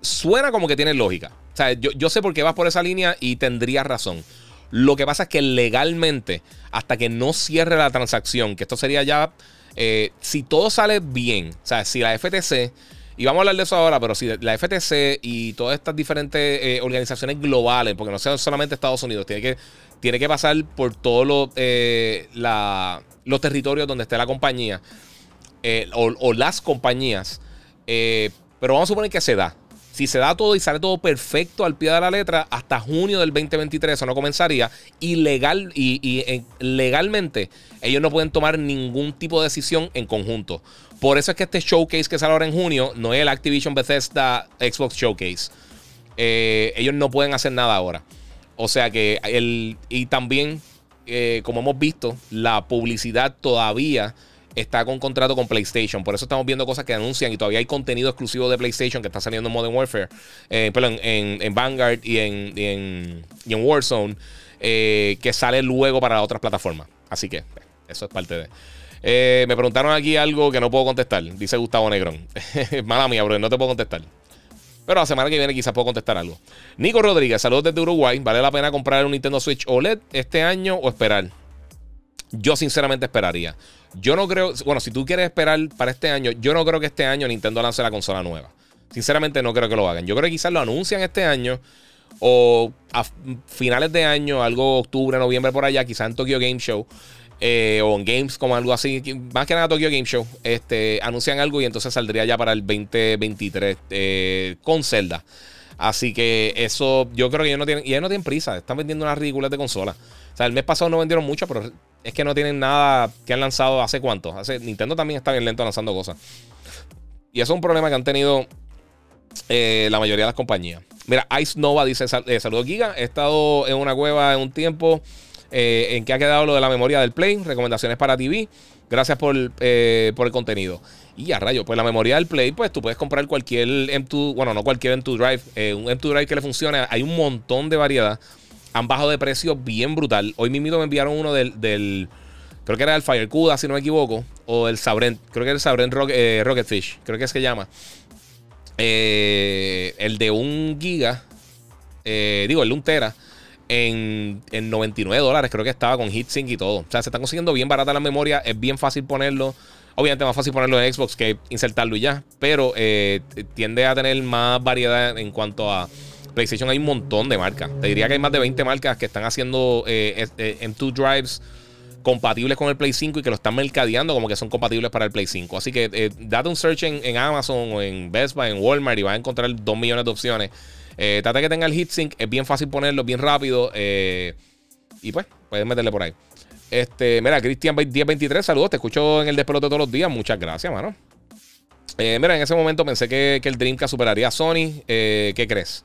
S1: Suena como que tiene lógica. O sea, yo, sé por qué vas por esa línea y tendría razón. Lo que pasa es que legalmente, hasta que no cierre la transacción, que esto sería ya, si todo sale bien, o sea, si la FTC y vamos a hablar de eso ahora, pero si la FTC y todas estas diferentes eh, organizaciones globales, porque no sean solamente Estados Unidos, tiene que, tiene que pasar por todos eh, los territorios donde esté la compañía eh, o, las compañías. pero vamos a suponer que se da. Si se da todo y sale todo perfecto al pie de la letra, hasta junio del 2023 eso no comenzaría. Y, legal, y legalmente ellos no pueden tomar ningún tipo de decisión en conjunto. Por eso es que este showcase que sale ahora en junio no es el Activision Bethesda Xbox Showcase. Eh, ellos no pueden hacer nada ahora. O sea que el. Y también, eh, como hemos visto, la publicidad todavía está con contrato con PlayStation. Por eso estamos viendo cosas que anuncian y todavía hay contenido exclusivo de PlayStation que está saliendo en Modern Warfare, eh, perdón, en, Vanguard y en, y en, Warzone, que sale luego para otras plataformas. Así que eso es parte de. Eh, me preguntaron aquí algo que no puedo contestar. Dice Gustavo Negrón. [laughs] Mala mía, bro, no te puedo contestar. Pero la semana que viene quizás puedo contestar algo. Nico Rodríguez, saludos desde Uruguay. ¿Vale la pena comprar un Nintendo Switch OLED este año o esperar? Yo sinceramente esperaría. Yo no creo, bueno, si tú quieres esperar para este año, yo no creo que este año Nintendo lance la consola nueva. Sinceramente no creo que lo hagan. Yo creo que quizás lo anuncian este año o a finales de año, algo octubre, noviembre por allá, quizás en Tokyo Game Show. Eh, o en Games como algo así, más que nada Tokyo Game Show, este, anuncian algo y entonces saldría ya para el 2023 eh, con Zelda. Así que eso, yo creo que ellos no tienen, ellos no tienen prisa, están vendiendo unas ridículas de consola. O sea, el mes pasado no vendieron mucho, pero es que no tienen nada que han lanzado hace cuánto. Hace, Nintendo también está bien lento lanzando cosas. Y eso es un problema que han tenido eh, la mayoría de las compañías. Mira, Ice Nova dice: eh, Saludos, Giga. He estado en una cueva en un tiempo eh, en que ha quedado lo de la memoria del Play. Recomendaciones para TV. Gracias por, por el contenido. Y a rayo, pues la memoria del Play, pues tú puedes comprar cualquier M2, bueno, no cualquier M2 Drive, un M2 Drive que le funcione. Hay un montón de variedad. Han bajado de precio bien brutal. Hoy mismo me enviaron uno del, del creo que era el Firecuda, si no me equivoco, o el Sabrent, creo que era el Sabrent Rocketfish, creo que es que llama. Eh, el de un giga, eh, digo, el de un tera, en, 99 dólares. Creo que estaba con HeatSync y todo. O sea, se están consiguiendo bien barata la memoria. Es bien fácil ponerlo. Obviamente más fácil ponerlo en Xbox que insertarlo y ya. Pero eh, tiende a tener más variedad en cuanto a PlayStation. Hay un montón de marcas. Te diría que hay más de 20 marcas que están haciendo M2 drives compatibles con el Play 5 y que lo están mercadeando como que son compatibles para el Play 5. Así que eh, date un search en, Amazon o en Best Buy, en Walmart y vas a encontrar 2 millones de opciones. Eh, trata que tenga el heatsink, es bien fácil ponerlo, bien rápido. Eh, y pues, puedes meterle por ahí. Este, mira, Cristian 1023, saludos, te escucho en el despelote todos los días. Muchas gracias, mano. mira, en ese momento pensé que, el Dreamcast superaría a Sony. ¿Qué crees?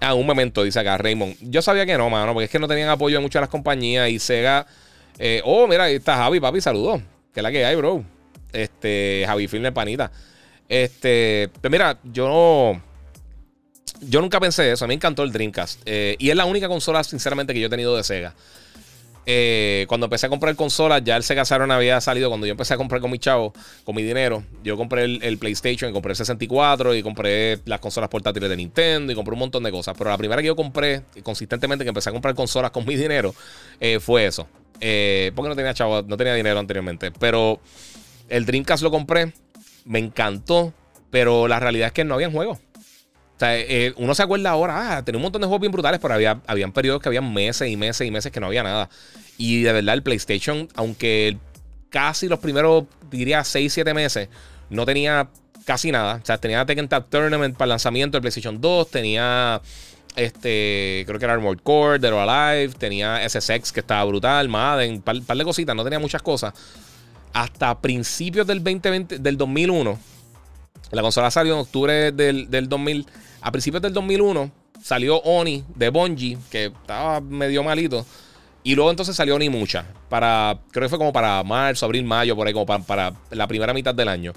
S1: Ah, un momento, dice acá Raymond. Yo sabía que no, mano, porque es que no tenían apoyo de muchas de las compañías y Sega eh, oh, mira, ahí está Javi, papi, saludos. Que la que hay, bro. Este, Javi Firme Panita. Este, pues mira, yo Yo nunca pensé eso. A mí me encantó el Dreamcast. Eh, y es la única consola, sinceramente, que yo he tenido de Sega. Eh, cuando empecé a comprar consolas, ya el Sega Saturn había salido. Cuando yo empecé a comprar con mi chavo, con mi dinero, yo compré el, PlayStation y compré el 64 y compré las consolas portátiles de Nintendo y compré un montón de cosas. Pero la primera que yo compré consistentemente, que empecé a comprar consolas con mi dinero, fue eso. Eh, porque no tenía chavo, no tenía dinero anteriormente. Pero el Dreamcast lo compré, me encantó, pero la realidad es que no habían juegos. Sea, eh, uno se acuerda ahora, ah, tenía un montón de juegos bien brutales, pero había, habían periodos que habían meses y meses y meses que no había nada. Y de verdad, el PlayStation, aunque casi los primeros, diría 6, 7 meses, no tenía casi nada. O sea, tenía Tekken Tap Tournament para el lanzamiento del PlayStation 2, tenía este, creo que era Armored Core, Dead or Alive, tenía SSX que estaba brutal, Madden, un par, de cositas, no tenía muchas cosas. Hasta principios del 2020, del 2001, la consola salió en octubre del, 2000. A principios del 2001 salió Oni de Bungie, que estaba medio malito. Y luego entonces salió Oni mucha. Para, creo que fue como para marzo, abril, mayo, por ahí, como para, la primera mitad del año.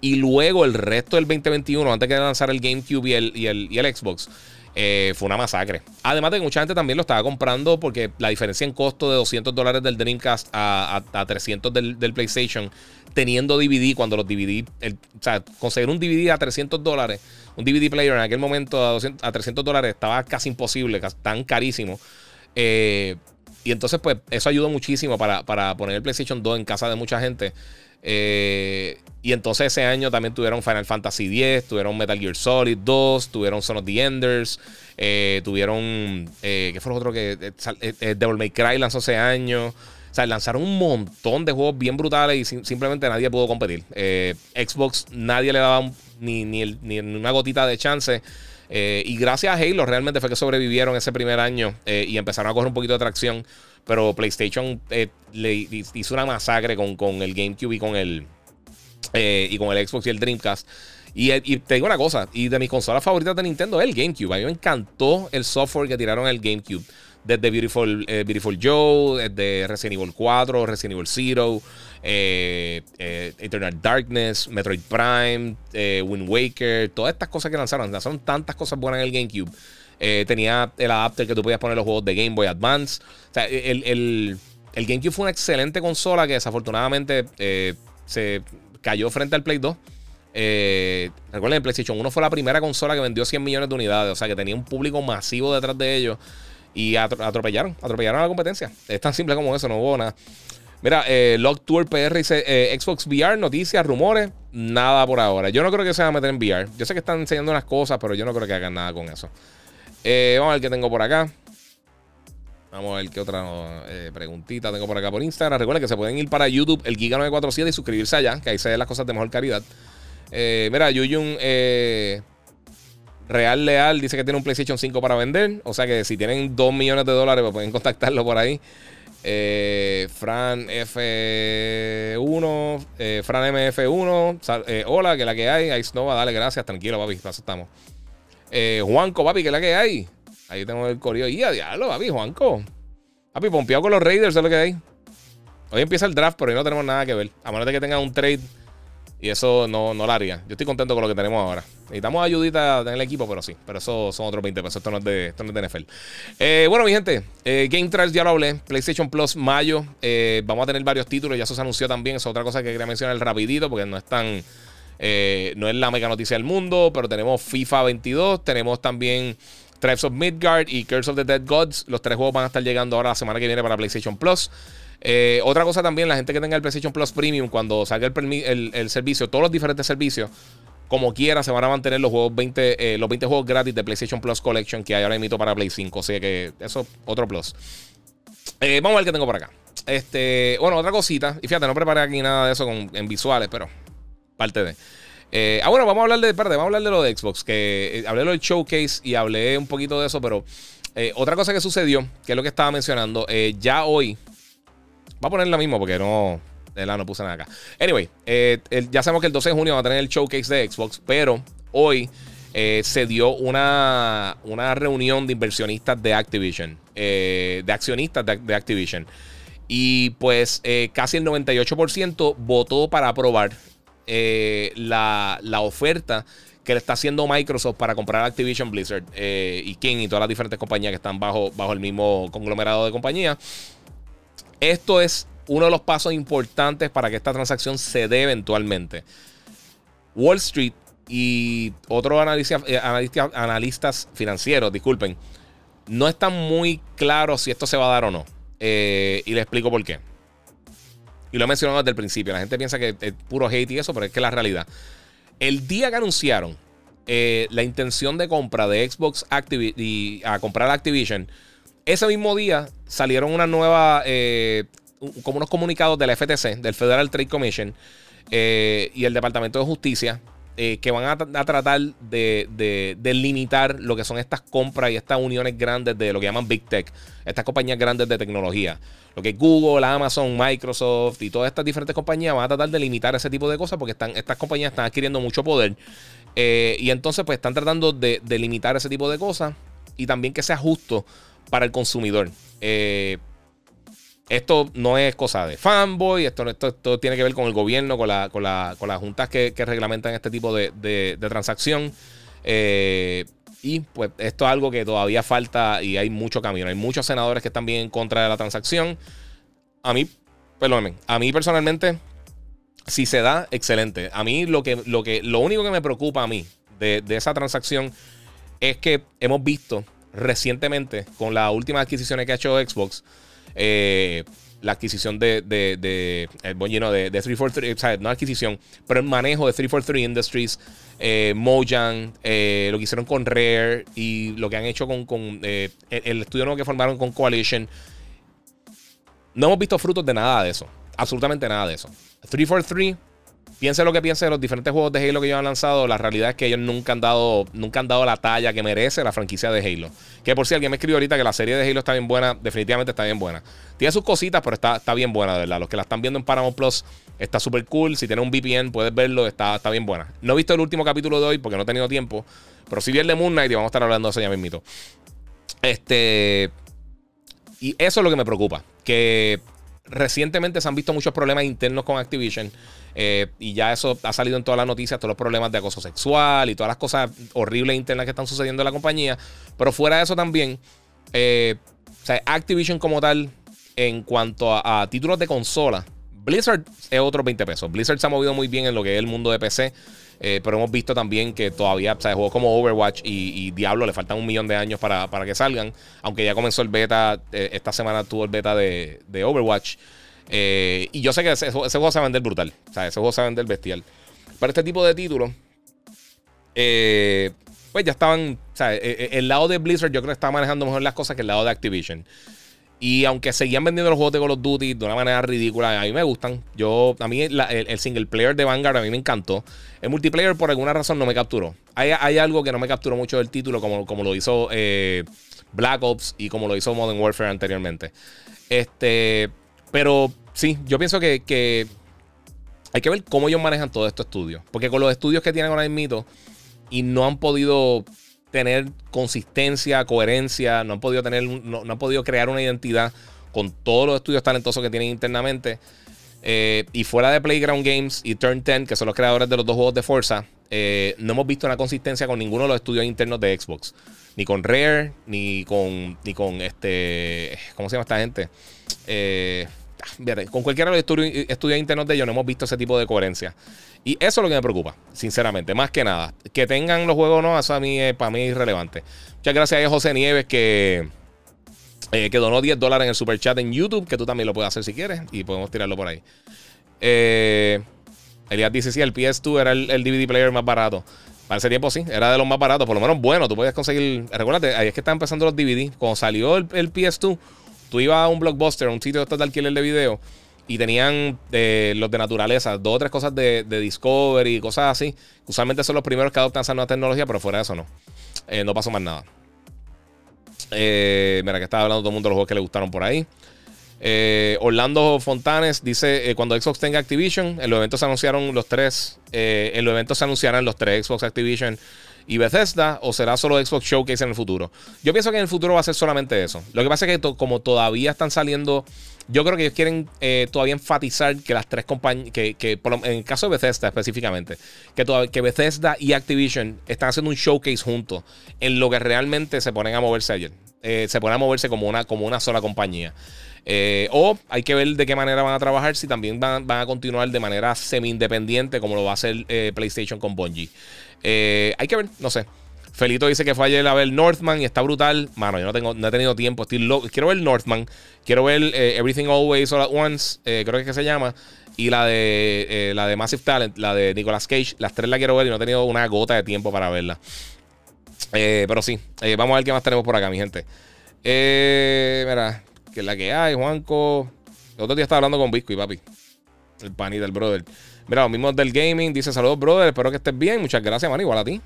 S1: Y luego el resto del 2021, antes de lanzar el GameCube y el, y el Xbox, eh, fue una masacre. Además de que mucha gente también lo estaba comprando porque la diferencia en costo de 200 dólares del Dreamcast a, 300 del, PlayStation, teniendo DVD, cuando los DVD, o sea, conseguir un DVD a 300 dólares, un DVD player en aquel momento a, a 300 dólares estaba casi imposible, tan carísimo. Eh, y entonces, pues, eso ayudó muchísimo para, para poner el PlayStation 2 en casa de mucha gente. Eh, y entonces ese año también tuvieron Final Fantasy X, tuvieron Metal Gear Solid 2, tuvieron Son of the Enders, eh, tuvieron. Eh, ¿Qué fue lo otro que.? Devil May Cry lanzó ese año. O sea, lanzaron un montón de juegos bien brutales y simplemente nadie pudo competir. Xbox nadie le daba ni, ni, una gotita de chance. y gracias a Halo realmente fue que sobrevivieron ese primer año y empezaron a coger un poquito de tracción. Pero PlayStation eh, le hizo una masacre con, con, el GameCube y con el, eh, y con el Xbox y el Dreamcast. Y, te digo una cosa, y de mis consolas favoritas de Nintendo es el GameCube. A mí me encantó el software que tiraron el GameCube. Desde Beautiful, eh, Beautiful Joe, desde Resident Evil 4, Resident Evil Zero, Eternal Darkness, Metroid Prime, Wind Waker, todas estas cosas que lanzaron. Lanzaron tantas cosas buenas en el GameCube. Eh, tenía el adapter que tú podías poner los juegos de Game Boy Advance. O sea, el, GameCube fue una excelente consola que desafortunadamente eh, se cayó frente al Play 2. Eh, recuerden, el PlayStation 1 fue la primera consola que vendió 100 millones de unidades. O sea, que tenía un público masivo detrás de ellos. Y atropellaron, atropellaron a la competencia. Es tan simple como eso, no hubo nada. Mira, eh, Log Tour PR dice Xbox VR, noticias, rumores, nada por ahora. Yo no creo que se van a meter en VR. Yo sé que están enseñando unas cosas, pero yo no creo que hagan nada con eso. Eh, vamos a ver qué tengo por acá. Vamos a ver qué otra eh, preguntita tengo por acá por Instagram. Recuerden que se pueden ir para YouTube, el Giga947 y suscribirse allá, que ahí se ven las cosas de mejor calidad. Eh, mira, Yuyun Real Leal dice que tiene un PlayStation 5 para vender. O sea que si tienen 2 millones de dólares, pues pueden contactarlo por ahí. Fran F1, eh, Fran MF1, eh, hola, que la que hay. Ice Nova, dale, gracias, tranquilo, papi, paso estamos. Juanco, papi, que la que hay. Ahí tengo el correo. Y a diablo, papi, Juanco. Papi, pompeado con los Raiders, es lo que hay. Hoy empieza el draft, pero hoy no tenemos nada que ver. A menos de que tengan un trade y eso no, no lo haría. Yo estoy contento con lo que tenemos ahora. Necesitamos ayudita en el equipo, pero sí. Pero eso son otros 20 pesos. Esto no es de, esto no es de NFL. Eh, bueno, mi gente. Eh, Game Trials ya lo hablé. PlayStation Plus mayo. Eh, vamos a tener varios títulos. Ya eso se anunció también. Es otra cosa que quería mencionar rapidito porque no es tan... no es la mega noticia del mundo. Pero tenemos FIFA 22. Tenemos también... Tribes of Midgard y Curse of the Dead Gods. Los tres juegos van a estar llegando ahora la semana que viene para PlayStation Plus. Eh, otra cosa también, la gente que tenga el PlayStation Plus Premium, cuando salga el, servicio, todos los diferentes servicios, como quiera, se van a mantener los juegos 20, eh, los 20 juegos gratis de PlayStation Plus Collection que hay ahora mismo para Play 5. O sea que eso es otro plus. Eh, vamos a ver qué tengo por acá. Este, bueno, otra cosita. Y fíjate, no preparé aquí nada de eso en visuales, pero parte de. ah, bueno, vamos a hablar de. vamos a hablar de lo de Xbox. Que hablé de lo del showcase y hablé un poquito de eso, pero otra cosa que sucedió, que es lo que estaba mencionando, ya hoy, Va a poner lo mismo porque no. De la no puse nada acá. Anyway, eh, ya sabemos que el 12 de junio va a tener el showcase de Xbox, pero hoy eh, se dio una, una reunión de inversionistas de Activision, eh, de accionistas de, Activision. Y pues casi el 98% votó para aprobar la, la, oferta que le está haciendo Microsoft para comprar Activision Blizzard y King y todas las diferentes compañías que están bajo, bajo el mismo conglomerado de compañías. Esto es uno de los pasos importantes para que esta transacción se dé eventualmente. Wall Street y otros eh, analistas, financieros, disculpen, no están muy claros si esto se va a dar o no. Eh, y les explico por qué. Y lo he mencionado desde el principio. La gente piensa que es puro hate y eso, pero es que es la realidad. El día que anunciaron eh, la intención de compra de Xbox y a comprar Activision, ese mismo día salieron una nueva, eh, como unos comunicados del FTC, del Federal Trade Commission eh, y el Departamento de Justicia, que van a, tratar de, limitar lo que son estas compras y estas uniones grandes de lo que llaman Big Tech, estas compañías grandes de tecnología. Lo que es Google, Amazon, Microsoft y todas estas diferentes compañías van a tratar de limitar ese tipo de cosas porque estas compañías están adquiriendo mucho poder. y entonces pues están tratando de, de limitar ese tipo de cosas y también que sea justo para el consumidor. Eh, esto no es cosa de fanboy, esto, esto, tiene que ver con el gobierno, con, la, con, las juntas que, reglamentan este tipo de, transacción. Eh, y pues esto es algo que todavía falta y hay mucho camino. Hay muchos senadores que están bien en contra de la transacción. A mí, perdónenme, a mí personalmente, si se da, excelente. A mí lo que, lo que, lo único que me preocupa a mí de, de esa transacción es que hemos visto recientemente con las últimas adquisiciones que ha hecho Xbox. Eh, la adquisición de, de, de el de, de 343, o sea, no adquisición, pero el manejo de 343 Industries, eh, Mojang, eh, lo que hicieron con Rare y lo que han hecho con, con el, estudio nuevo que formaron con Coalition. No hemos visto frutos de nada de eso, absolutamente nada de eso. 343 piense lo que piense de los diferentes juegos de Halo que ellos han lanzado, la realidad es que ellos nunca han dado, nunca han dado la talla que merece la franquicia de Halo. Que por si alguien me escribió ahorita que la serie de Halo está bien buena, definitivamente está bien buena. Tiene sus cositas, pero está, está bien buena, de verdad. Los que la están viendo en Paramount Plus, está súper cool. Si tienes un VPN, puedes verlo, está, está bien buena. No he visto el último capítulo de hoy porque no he tenido tiempo, pero sí vi el de Moon Knight y vamos a estar hablando de eso ya mismito. Este. Y eso es lo que me preocupa. Que recientemente se han visto muchos problemas internos con Activision. Eh, y ya eso ha salido en todas las noticias, todos los problemas de acoso sexual y todas las cosas horribles internas que están sucediendo en la compañía. Pero fuera de eso también, eh, Activision como tal, en cuanto a, títulos de consola, Blizzard es otro 20 pesos. Blizzard se ha movido muy bien en lo que es el mundo de PC. Eh, pero hemos visto también que todavía, o sea, juegos como Overwatch y, Diablo le faltan un millón de años para, que salgan. Aunque ya comenzó el beta, esta semana tuvo el beta de Overwatch. Eh, y yo sé que ese, juego se va a vender brutal. O sea, ese juego se va a vender bestial. Para este tipo de títulos, eh, pues ya estaban. O sea, eh, el lado de Blizzard yo creo que estaba manejando mejor las cosas que el lado de Activision. Y aunque seguían vendiendo los juegos de Call of Duty de una manera ridícula, a mí me gustan. Yo, a mí el, single player de Vanguard a mí me encantó. El multiplayer por alguna razón no me capturó. Hay, algo que no me capturó mucho del título, como, como lo hizo Black Ops y como lo hizo Modern Warfare anteriormente. Este, pero sí, yo pienso que, hay que ver cómo ellos manejan todos estos estudios. Porque con los estudios que tienen ahora mismo y no han podido tener consistencia, coherencia, no han podido tener, no, han podido crear una identidad con todos los estudios talentosos que tienen internamente. Eh, y fuera de Playground Games y Turn 10, que son los creadores de los dos juegos de Forza, eh, no hemos visto una consistencia con ninguno de los estudios internos de Xbox. Ni con Rare, ni con, ni con este. ¿Cómo se llama esta gente? Eh, con cualquiera de los estudios, internos de ellos no hemos visto ese tipo de coherencia. Y eso es lo que me preocupa, sinceramente, más que nada. Que tengan los juegos o no, eso a mí, para mí es irrelevante. Muchas gracias a José Nieves que, eh, que donó 10 dólares en el super chat en YouTube, que tú también lo puedes hacer si quieres y podemos tirarlo por ahí. Eh, Elías dice: Sí, el PS2 era el, DVD player más barato. Para ese tiempo sí, era de los más baratos, por lo menos bueno. Tú podías conseguir. Recuérdate, ahí es que están empezando los DVD. Cuando salió el PS2 tú ibas a un blockbuster, a un sitio de alquiler de video, y tenían eh, los de naturaleza, dos o tres cosas de, Discovery, cosas así. Usualmente son los primeros que adoptan esa nueva tecnología, pero fuera de eso no. Eh, no pasó más nada. Eh, mira, que estaba hablando todo el mundo de los juegos que le gustaron por ahí. Orlando Fontanes dice: Cuando Xbox tenga Activision, en los eventos se anunciaron los tres. en los eventos se anunciarán los tres Xbox Activision y Bethesda o será solo Xbox Showcase en el futuro? Yo pienso que en el futuro va a ser solamente eso. Lo que pasa es que como todavía están saliendo, yo creo que ellos quieren eh, todavía enfatizar que las tres compañías, que, en el caso de Bethesda específicamente, que, Bethesda y Activision están haciendo un showcase juntos en lo que realmente se ponen a moverse ayer. Eh, se ponen a moverse como una, como una sola compañía. Eh, o hay que ver de qué manera van a trabajar, si también van a continuar de manera semi-independiente, como lo va a hacer PlayStation con Bungie. Eh, hay que ver, no sé. Felito dice que fue ayer a ver Northman y está brutal. Mano, yo no, tengo, no he tenido tiempo. quiero ver Northman. Quiero ver eh, Everything Always All at Once. Eh, creo que es que se llama. Y la de, la de Massive Talent, la de Nicolas Cage. Las tres la quiero ver y no he tenido una gota de tiempo para verla. pero sí, vamos a ver qué más tenemos por acá, mi gente. mira, que es la que hay, Juanco. El otro día estaba hablando con Biscuit, papi. El panita, el brother. Mira, los mismos del gaming. Dice saludos, brother. Espero que estés bien. Muchas gracias, man. Igual a ti.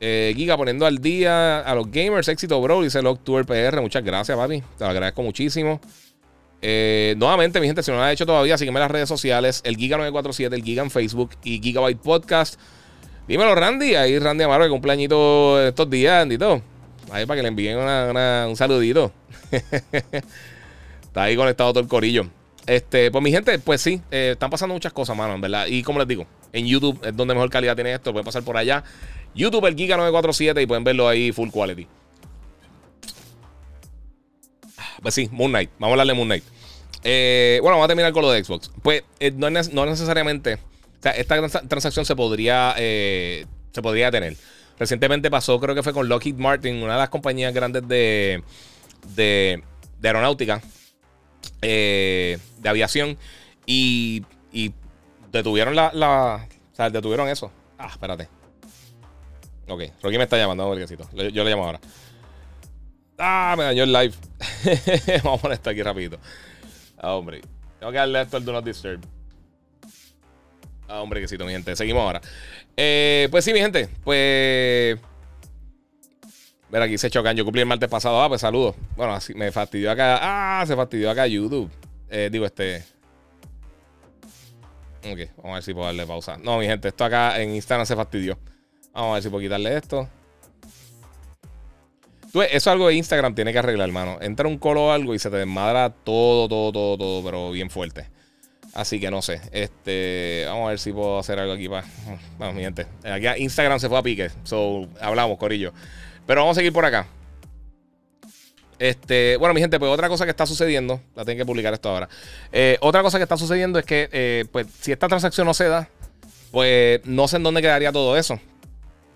S1: Eh, Giga poniendo al día a los gamers. Éxito, bro. Dice Log PR. Muchas gracias, papi. Te lo agradezco muchísimo. Eh, nuevamente, mi gente, si no lo has hecho todavía, sígueme en las redes sociales. El Giga947, el Giga en Facebook y Gigabyte Podcast. Dímelo, Randy. Ahí Randy Amaro, que cumpleañito estos días, Andito. Ahí para que le envíen un saludito. [laughs] Está ahí conectado todo el corillo. Este, pues mi gente, pues sí, eh, están pasando muchas cosas, mano, en verdad. Y como les digo, en YouTube es donde mejor calidad tiene esto. Pueden pasar por allá. YouTube, el Giga 947 y pueden verlo ahí full quality. Pues sí, Moon Knight. Vamos a hablarle de Moon Knight. Eh, bueno, vamos a terminar con lo de Xbox. Pues eh, no, necesariamente. Esta transacción se podría, se podría tener. Recientemente pasó, creo que fue con Lockheed Martin, una de las compañías grandes de, de, de aeronáutica eh, de aviación y, y detuvieron la, la, O sea, detuvieron eso. Ah, espérate. Ok, Rocky me está llamando, Yo, yo le llamo ahora. Ah, me dañó el live. [laughs] Vamos a poner esto aquí rapidito. Ah, hombre. Tengo que darle esto al Do Not Disturb. Ah, hombre, quesito, mi gente. Seguimos ahora. Eh, pues sí, mi gente. Pues. Ver, aquí se chocan. Yo cumplí el martes pasado. Ah, pues saludos. Bueno, así me fastidió acá. Ah, se fastidió acá YouTube. Eh, digo, este. Ok, vamos a ver si puedo darle pausa. No, mi gente, esto acá en Instagram se fastidió. Vamos a ver si puedo quitarle esto. Tú, eso es algo de Instagram tiene que arreglar, hermano. Entra un colo o algo y se te desmadra todo, todo, todo, todo, pero bien fuerte. Así que no sé. Este, vamos a ver si puedo hacer algo aquí para. Vamos, mi gente. Aquí Instagram se fue a pique. So, hablamos, Corillo. Pero vamos a seguir por acá. Este, bueno, mi gente, pues otra cosa que está sucediendo, la tengo que publicar esto ahora. Eh, otra cosa que está sucediendo es que, eh, pues, si esta transacción no se da, pues no sé en dónde quedaría todo eso.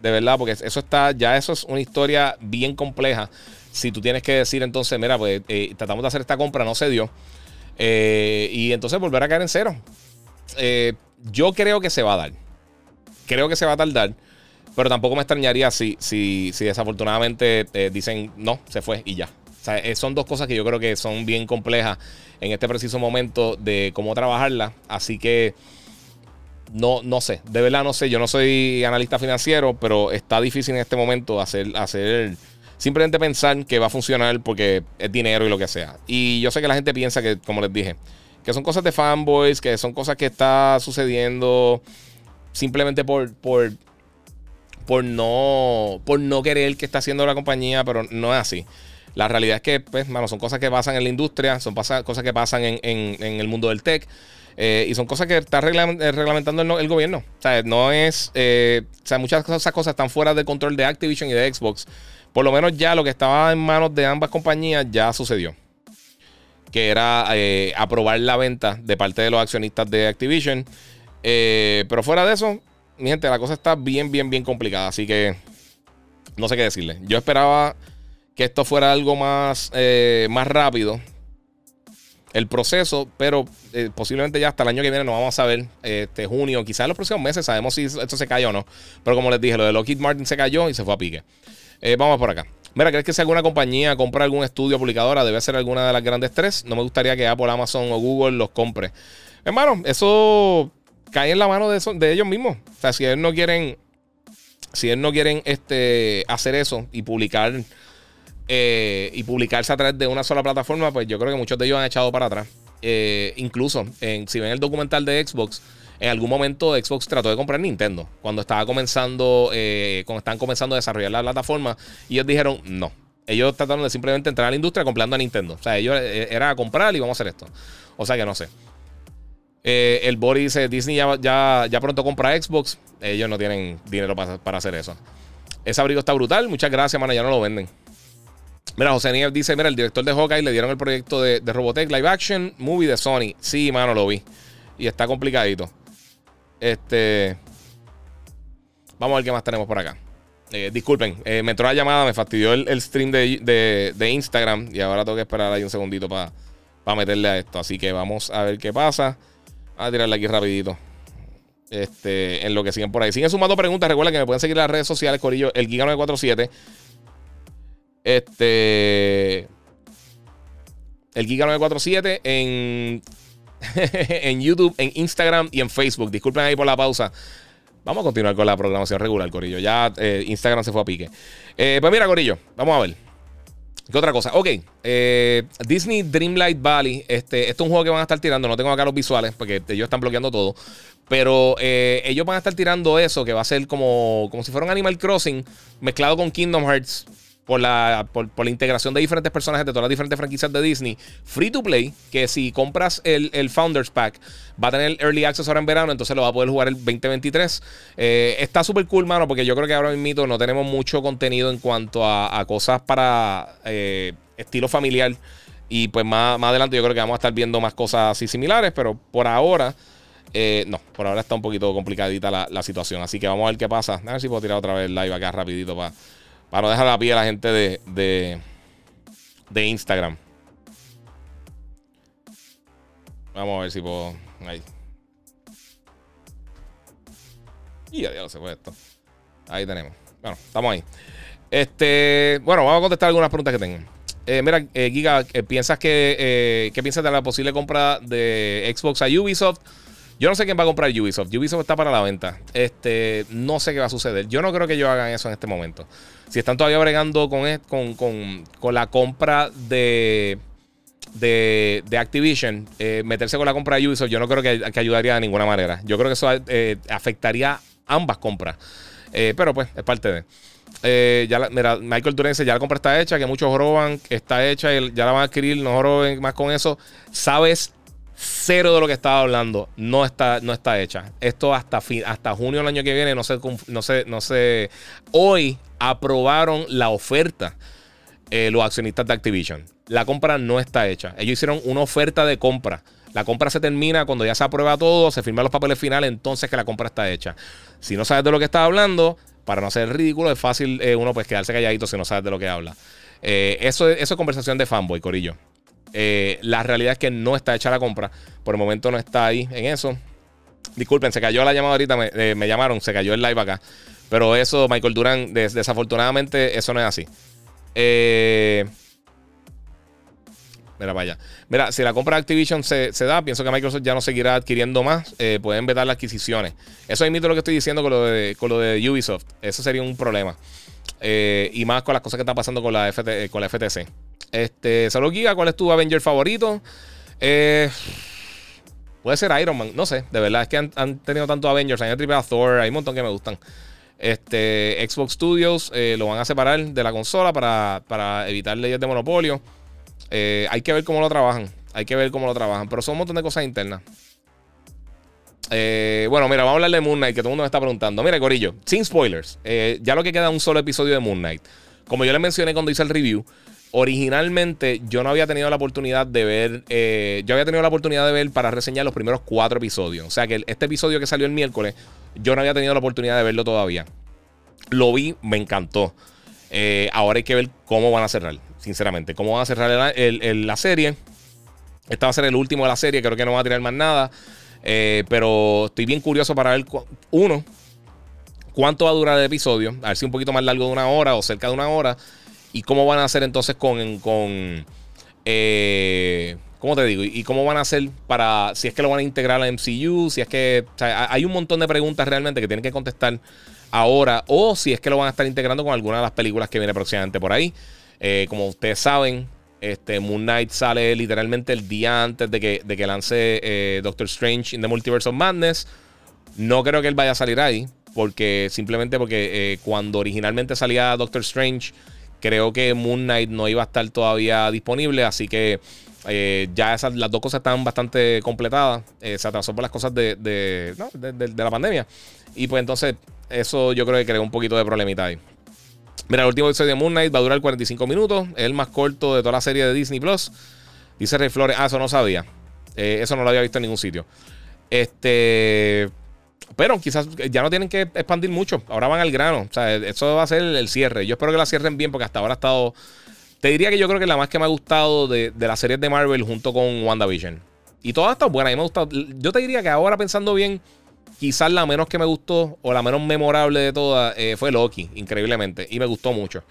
S1: De verdad, porque eso está, ya eso es una historia bien compleja. Si tú tienes que decir entonces, mira, pues eh, tratamos de hacer esta compra, no se dio. y entonces volver a caer en cero. yo creo que se va a dar. Creo que se va a tardar. Pero tampoco me extrañaría si, si, si desafortunadamente eh, dicen no, se fue y ya. sea, eh, son dos cosas que yo creo que son bien complejas en este preciso momento de cómo trabajarlas. Así que no, no sé, de verdad no sé. Yo no soy analista financiero, pero está difícil en este momento hacer, hacer simplemente pensar que va a funcionar porque es dinero y lo que sea. Y yo sé que la gente piensa que, como les dije, que son cosas de fanboys, que son cosas que está sucediendo simplemente por, por, por, no, por no querer que está haciendo la compañía, pero no es así. La realidad es que, pues, mano, son cosas que pasan en la industria, son cosas que pasan en, el mundo del tech. Eh, y son cosas que está eh, reglamentando el, gobierno. O sea, no es. Eh, o sea, muchas de esas cosas están fuera del control de Activision y de Xbox. Por lo menos ya lo que estaba en manos de ambas compañías ya sucedió. Que era aprobar la venta de parte de los accionistas de Activision. pero fuera de eso, mi gente, la cosa está bien, bien, bien complicada. Así que no sé qué decirle. Yo esperaba que esto fuera algo más, eh, más rápido. El proceso, pero eh, posiblemente ya hasta el año que viene no vamos a ver. Este junio, quizás en los próximos meses sabemos si esto se cayó o no. Pero como les dije, lo de Lockheed Martin se cayó y se fue a pique. Eh, vamos por acá. Mira, ¿crees que si alguna compañía compra algún estudio publicadora debe ser alguna de las grandes tres? No me gustaría que Apple, Amazon o Google los compre. Hermano, eso cae en la mano de, ellos mismos. O sea, si ellos no quieren, si ellos no quieren este, hacer eso y publicar eh, y publicarse a través de una sola plataforma, pues yo creo que muchos de ellos han echado para atrás. Eh, incluso, en, si ven el documental de Xbox, en algún momento Xbox trató de comprar Nintendo cuando estaba comenzando, eh, cuando estaban comenzando a desarrollar la plataforma. Y ellos dijeron no. Ellos trataron de simplemente entrar a la industria comprando a Nintendo. O sea, ellos era comprar y vamos a hacer esto. O sea que no sé. El Boris dice: Disney ya, ya, ya, pronto compra Xbox. Ellos no tienen dinero para, para hacer eso. Ese abrigo está brutal. Muchas gracias, mano. Ya no lo venden. Mira, José Nieves dice: Mira, el director de Hawkeye le dieron el proyecto de, Robotech Live Action Movie de Sony. Sí, mano, lo vi. Y está complicadito. Este. Vamos a ver qué más tenemos por acá. Eh, disculpen, eh, me entró la llamada, me fastidió el, stream de, Instagram y ahora tengo que esperar ahí un segundito para meterle a esto. Así que vamos a ver qué pasa. A tirarle aquí rapidito. Este, en lo que siguen por ahí. Siguen sumando preguntas. Recuerden que me pueden seguir en las redes sociales, Corillo, el Giga947. Este. El Giga 947 en, [laughs] en YouTube, en Instagram y en Facebook. Disculpen ahí por la pausa. Vamos a continuar con la programación regular, Corillo. Ya eh, Instagram se fue a pique. Eh, pues mira, Corillo, vamos a ver. ¿Qué otra cosa? Ok, eh, Disney Dreamlight Valley. Este, es un juego que van a estar tirando. No tengo acá los visuales porque ellos están bloqueando todo. Pero ellos van a estar tirando eso que va a ser como, como si fuera un Animal Crossing mezclado con Kingdom Hearts por la, por, la integración de diferentes personajes de todas las diferentes franquicias de Disney. Free to play, que si compras el, Founders Pack, va a tener Early Access ahora en verano, entonces lo va a poder jugar el 2023. Eh, está súper cool, mano, porque yo creo que ahora mismo no tenemos mucho contenido en cuanto a, cosas para eh, estilo familiar. Y pues más, más adelante yo creo que vamos a estar viendo más cosas así similares, pero por ahora... Eh, no, por ahora está un poquito complicadita la, la, situación. Así que vamos a ver qué pasa. A ver si puedo tirar otra vez live acá rapidito para para no dejar la pie a la gente de, de, Instagram. Vamos a ver si puedo. Ahí. Y ya, se fue esto. Ahí tenemos. Bueno, estamos ahí. Este, bueno, vamos a contestar algunas preguntas que tengan. Eh, mira, eh, Giga, eh, ¿piensas que, ¿qué piensas de la posible compra de Xbox a Ubisoft? Yo no sé quién va a comprar Ubisoft. Ubisoft está para la venta. Este, no sé qué va a suceder. Yo no creo que ellos hagan eso en este momento. Si están todavía bregando con, con, la compra de, de, Activision, eh, meterse con la compra de Ubisoft, yo no creo que, ayudaría de ninguna manera. Yo creo que eso eh, afectaría ambas compras. Eh, pero pues, es parte de. ya mira, Michael Durense, ya la compra está hecha, que muchos roban, está hecha, ya la van a adquirir, no roben más con eso. Sabes cero de lo que estaba hablando no está, no está hecha. Esto hasta, hasta junio del año que viene no sé no sé no sé Hoy aprobaron la oferta eh, los accionistas de Activision. La compra no está hecha. Ellos hicieron una oferta de compra. La compra se termina cuando ya se aprueba todo, se firman los papeles finales, entonces que la compra está hecha. Si no sabes de lo que está hablando, para no ser ridículo, es fácil eh, uno pues quedarse calladito si no sabes de lo que habla. Eh, eso, eso es conversación de fanboy, Corillo. Eh, la realidad es que no está hecha la compra. Por el momento no está ahí en eso. Disculpen, se cayó la llamada ahorita, me, eh, llamaron, se cayó el live acá. Pero eso, Michael Durán, desafortunadamente, eso no es así. Eh, Mira allá. Mira, si la compra de Activision se, da, pienso que Microsoft ya no seguirá adquiriendo más. Eh, pueden vetar las adquisiciones. Eso es lo que estoy diciendo con lo de, con lo de Ubisoft. Eso sería un problema. Y más con las cosas que están pasando con la, con la FTC. Este, Solo Giga, ¿cuál es tu Avenger favorito? Eh, puede ser Iron Man, no sé, de verdad es que han, tenido tanto Avengers, hay triple Thor, hay un montón que me gustan. Este, Xbox Studios eh, lo van a separar de la consola para, evitar leyes de monopolio. Eh, hay que ver cómo lo trabajan. Hay que ver cómo lo trabajan. Pero son un montón de cosas internas. bueno, mira, vamos a hablar de Moon Knight, que todo el mundo me está preguntando. Mira, Corillo, sin spoilers. ya lo que queda es un solo episodio de Moon Knight. Como yo les mencioné cuando hice el review, originalmente yo no había tenido la oportunidad de ver, eh, yo había tenido la oportunidad de ver para reseñar los primeros cuatro episodios. O sea que este episodio que salió el miércoles, yo no había tenido la oportunidad de verlo todavía. Lo vi, me encantó. Eh, ahora hay que ver cómo van a cerrar, sinceramente. Cómo van a cerrar la serie. Este va a ser el último de la serie, creo que no va a tirar más nada. Eh, pero estoy bien curioso para ver, uno, cuánto va a durar el episodio. A ver si un poquito más largo de una hora o cerca de una hora. ¿Y cómo van a hacer entonces con... con eh, ¿Cómo te digo? ¿Y cómo van a hacer para... Si es que lo van a integrar a MCU, si es que... hay un montón de preguntas realmente que tienen que contestar ahora o si es que lo van a estar integrando con alguna de las películas que viene próximamente por ahí. Eh, como ustedes saben, este, Moon Knight sale literalmente el día antes de que, de que lance eh, Doctor Strange in the Multiverse of Madness. No creo que él vaya a salir ahí, porque simplemente porque cuando originalmente salía Doctor Strange Creo que Moon Knight no iba a estar todavía disponible, así que eh, ya las dos cosas están bastante completadas. Eh, se atrasó por las cosas de, la pandemia. Y pues entonces, eso yo creo que creó un poquito de problemita ahí. Mira, el último episodio de Moon Knight va a durar 45 minutos. Es el más corto de toda la serie de Disney Plus. Dice Rey Flores. Ah, eso no sabía. Eh, eso no lo había visto en ningún sitio. Este. Pero quizás ya no tienen que expandir mucho. Ahora van al grano. O sea, eso va a ser el cierre. Yo espero que la cierren bien porque hasta ahora ha estado. Te diría que yo creo que la más que me ha gustado de, de las series de Marvel junto con WandaVision. Y todas están buenas. A me ha gustado. Yo te diría que ahora pensando bien, quizás la menos que me gustó o la menos memorable de todas eh, fue Loki, increíblemente. Y me gustó mucho.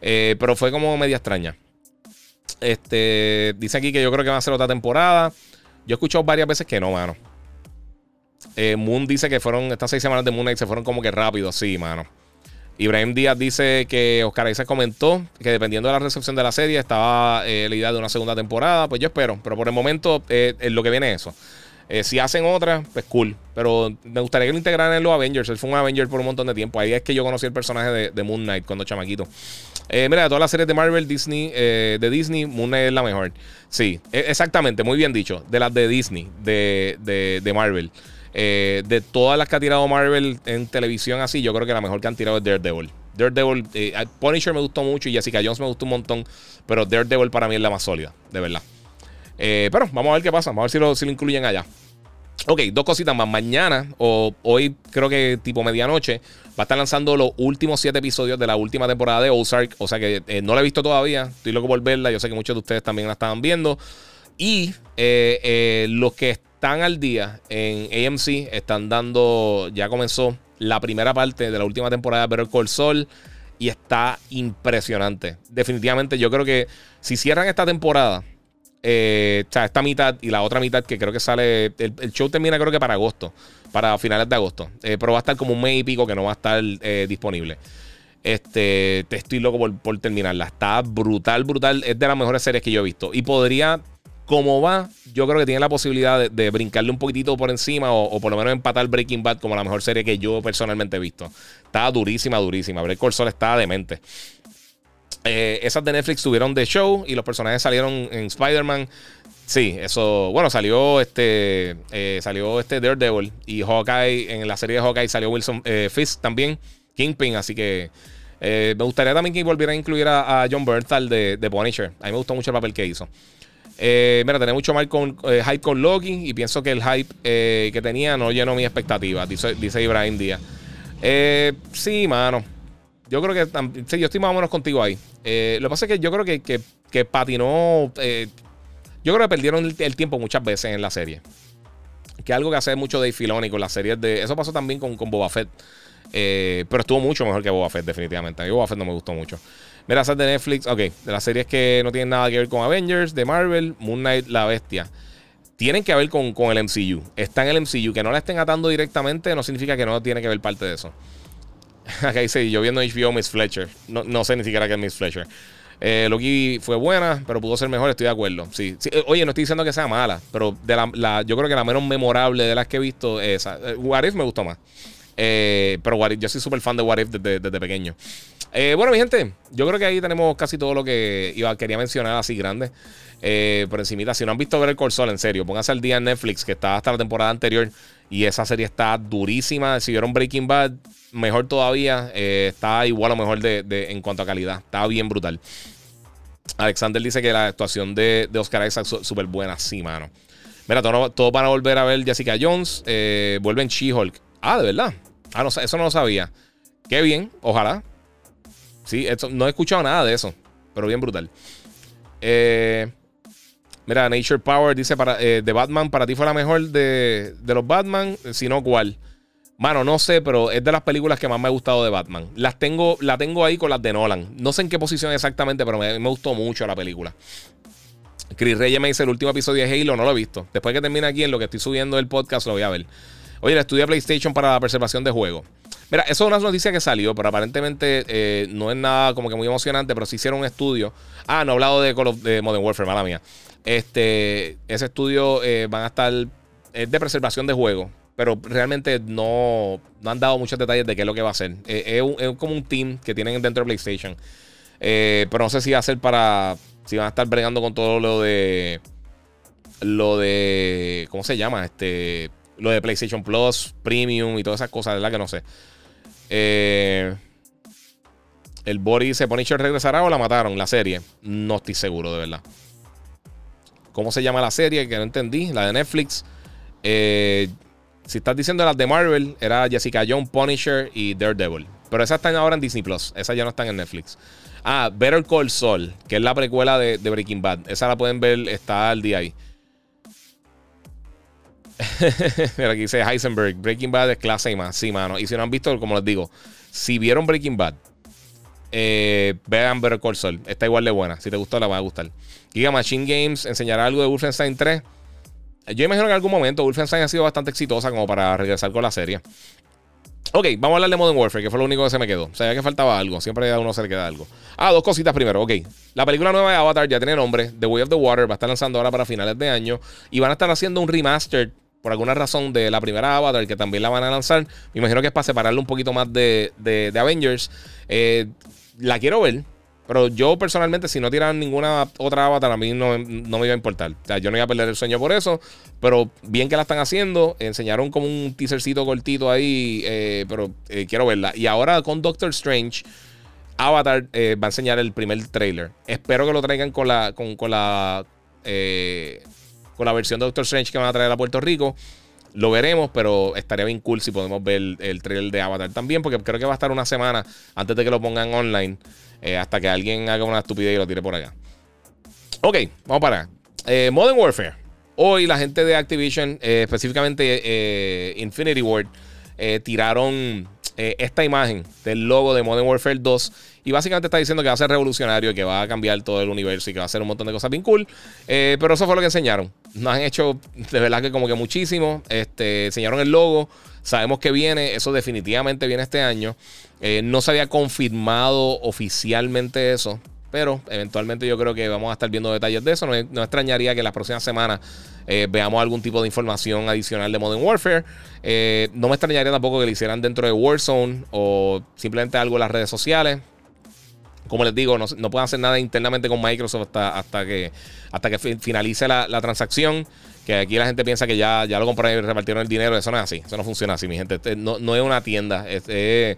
S1: Eh, pero fue como media extraña. Este, dice aquí que yo creo que va a ser otra temporada. Yo he escuchado varias veces que no, mano. Eh, Moon dice que fueron estas seis semanas de Moon Knight se fueron como que rápido, sí, mano. Ibrahim Díaz dice que Oscar Isaac comentó que dependiendo de la recepción de la serie estaba eh, la idea de una segunda temporada. Pues yo espero, pero por el momento eh, lo que viene es eso. si hacen otra, pues cool. Pero me gustaría que lo integraran en los Avengers. Él fue un Avenger por un montón de tiempo. Ahí es que yo conocí el personaje de, Moon Knight cuando chamaquito. mira, de todas las series de Marvel, Disney, de Disney, Moon Knight es la mejor. Sí, e, exactamente, muy bien dicho. De las de Disney, de, de Marvel. Eh, de todas las que ha tirado Marvel en televisión así, yo creo que la mejor que han tirado es Daredevil. Daredevil, eh, Punisher me gustó mucho y Jessica Jones me gustó un montón, pero Daredevil para mí es la más sólida, de verdad. Eh, pero vamos a ver qué pasa, vamos a ver si lo, si lo incluyen allá. Ok, dos cositas más. Mañana, o hoy creo que tipo medianoche, va a estar lanzando los últimos siete episodios de la última temporada de Ozark. O sea que no la he visto todavía, estoy loco por verla. Yo sé que muchos de ustedes también la estaban viendo. Y los que están al día en AMC, están dando, ya comenzó la primera parte de la última temporada de Better Call Saul y está impresionante. Definitivamente yo creo que si cierran esta temporada, eh, o sea, esta mitad y la otra mitad que creo que sale, el, show termina creo que para agosto, para finales de agosto, eh, pero va a estar como un mes y pico que no va a estar eh, disponible. Este, te estoy loco por, por terminarla. Está brutal, brutal. Es de las mejores series que yo he visto. Y podría como va, yo creo que tiene la posibilidad de, brincarle un poquitito por encima o, por lo menos empatar Breaking Bad como la mejor serie que yo personalmente he visto. Está durísima, durísima. Breaking Bad está demente. Eh, esas de Netflix tuvieron de show y los personajes salieron en Spider-Man. Sí, eso. Bueno, salió este. Eh, salió este Daredevil. Y Hawkeye. En la serie de Hawkeye salió Wilson eh, Fisk también. Kingpin. Así que. me gustaría también que volviera a incluir a, John Bernthal de, de Punisher. A mí me gustó mucho el papel que hizo. Eh, mira, tenía mucho mal eh, hype con Loki y pienso que el hype eh, que tenía no llenó mis expectativas, dice, dice Ibrahim Díaz. sí, mano. Yo creo que sí, yo estoy más o menos contigo ahí. lo que pasa es que yo creo que, que, patinó. yo creo que perdieron el, tiempo muchas veces en la serie. Que algo que hace mucho Dave Filoni con las series de. Eso pasó también con, con Boba Fett. pero estuvo mucho mejor que Boba Fett, definitivamente. A mí Boba Fett no me gustó mucho. Mira, esas de Netflix, ok, de las series que no tienen nada que ver con Avengers, de Marvel, Moon Knight, La Bestia. Tienen que ver con, con el MCU. Está en el MCU. Que no la estén atando directamente no significa que no tiene que ver parte de eso. [laughs] Acá dice, yo viendo HBO Miss Fletcher. No, no sé ni siquiera qué es Miss Fletcher. Eh, Loki fue buena, pero pudo ser mejor, estoy de acuerdo. Sí, eh, Oye, no estoy diciendo que sea mala, pero de la, yo creo que la menos memorable de las que he visto es esa. Eh, What me gustó más. Pero What yo soy súper fan de What If desde, pequeño. bueno, mi gente, yo creo que ahí tenemos casi todo lo que iba, quería mencionar así grande. por encimita, si no han visto ver el Corsol, en serio, pónganse al día en Netflix, que está hasta la temporada anterior. Y esa serie está durísima. Si vieron Breaking Bad, mejor todavía. está igual o mejor de, en cuanto a calidad. Está bien brutal. Alexander dice que la actuación de, Oscar Isaac es súper buena. Sí, mano. Mira, todos van a volver a ver Jessica Jones. Eh, vuelven She-Hulk. Ah, de verdad. Ah, no, eso no lo sabía. Qué bien, ojalá. Sí, esto, no he escuchado nada de eso. Pero bien brutal. Eh, mira, Nature Power dice: para, eh, de Batman, para ti fue la mejor de, de los Batman. Si no, ¿cuál? Mano, no sé, pero es de las películas que más me ha gustado de Batman. Las tengo, la tengo ahí con las de Nolan. No sé en qué posición exactamente, pero me, gustó mucho la película. Chris Reyes me dice el último episodio de Halo, no lo he visto. Después que termine aquí en lo que estoy subiendo el podcast, lo voy a ver. Oye, el estudio de PlayStation para la preservación de juegos. Mira, eso es una noticia que salió, pero aparentemente eh, no es nada como que muy emocionante, pero sí hicieron un estudio. Ah, no he hablado de, Modern Warfare, mala mía. Este, ese estudio eh, van a estar. Es de preservación de juegos pero realmente no, han dado muchos detalles de qué es lo que va a hacer. Eh, es, como un team que tienen dentro de PlayStation. Eh, pero no sé si va a ser para. Si van a estar bregando con todo lo de. Lo de. ¿Cómo se llama? Este. Lo de PlayStation Plus, Premium y todas esas cosas, ¿verdad? Que no sé. Eh, el Body dice: ¿Punisher regresará o la mataron? La serie. No estoy seguro, de verdad. ¿Cómo se llama la serie? Que no entendí. La de Netflix. Eh, si estás diciendo las de Marvel, era Jessica Jones, Punisher y Daredevil. Pero esas están ahora en Disney Plus. Esas ya no están en Netflix. Ah, Better Call Saul, que es la precuela de, Breaking Bad. Esa la pueden ver, está al día ahí. [laughs] Mira, aquí dice Heisenberg. Breaking Bad es clase y más. Sí, mano. Y si no han visto, como les digo, si vieron Breaking Bad, eh, vean Better Call Saul. Está igual de buena. Si te gustó, la va a gustar. Giga Machine Games enseñará algo de Wolfenstein 3. Yo imagino que en algún momento Wolfenstein ha sido bastante exitosa como para regresar con la serie. Ok, vamos a hablar de Modern Warfare, que fue lo único que se me quedó. Sea, que faltaba algo. Siempre a uno se le queda algo. Ah, dos cositas primero. Ok, la película nueva de Avatar ya tiene nombre. The Way of the Water va a estar lanzando ahora para finales de año. Y van a estar haciendo un remaster, por alguna razón, de la primera Avatar, que también la van a lanzar. Me imagino que es para separarlo un poquito más de, de, Avengers. Eh, la quiero ver. Pero yo personalmente, si no tiran ninguna otra avatar, a mí no, me iba a importar. O sea, yo no iba a perder el sueño por eso. Pero bien que la están haciendo. Enseñaron como un teasercito cortito ahí. Eh, pero eh, quiero verla. Y ahora con Doctor Strange, Avatar va a enseñar el primer trailer. Espero que lo traigan con la. con, la. Con la versión de Doctor Strange que van a traer a Puerto Rico. Lo veremos, pero estaría bien cool si podemos ver el, el trailer de Avatar también, porque creo que va a estar una semana antes de que lo pongan online. Eh, hasta que alguien haga una estupidez y lo tire por acá. Ok, vamos para eh, Modern Warfare. Hoy la gente de Activision, eh, específicamente Infinity Ward, tiraron esta imagen del logo de Modern Warfare 2. Y básicamente está diciendo que va a ser revolucionario, que va a cambiar todo el universo y que va a hacer un montón de cosas bien cool. pero eso fue lo que enseñaron. Nos han hecho de verdad que como que muchísimo. Este, enseñaron el logo. Sabemos que viene. Eso definitivamente viene este año. Eh, no se había confirmado oficialmente eso, pero eventualmente yo creo que vamos a estar viendo detalles de eso. No, extrañaría que las próximas semanas eh, veamos algún tipo de información adicional de Modern Warfare. Eh, no me extrañaría tampoco que lo hicieran dentro de Warzone o simplemente algo en las redes sociales. Como les digo, no, no pueden hacer nada internamente con Microsoft hasta, hasta que, hasta que finalice la, la transacción. Que aquí la gente piensa que ya, ya lo compraron y repartieron el dinero. Eso no es así. Eso no funciona así, mi gente. Este, no, no, es una tienda. Es, es,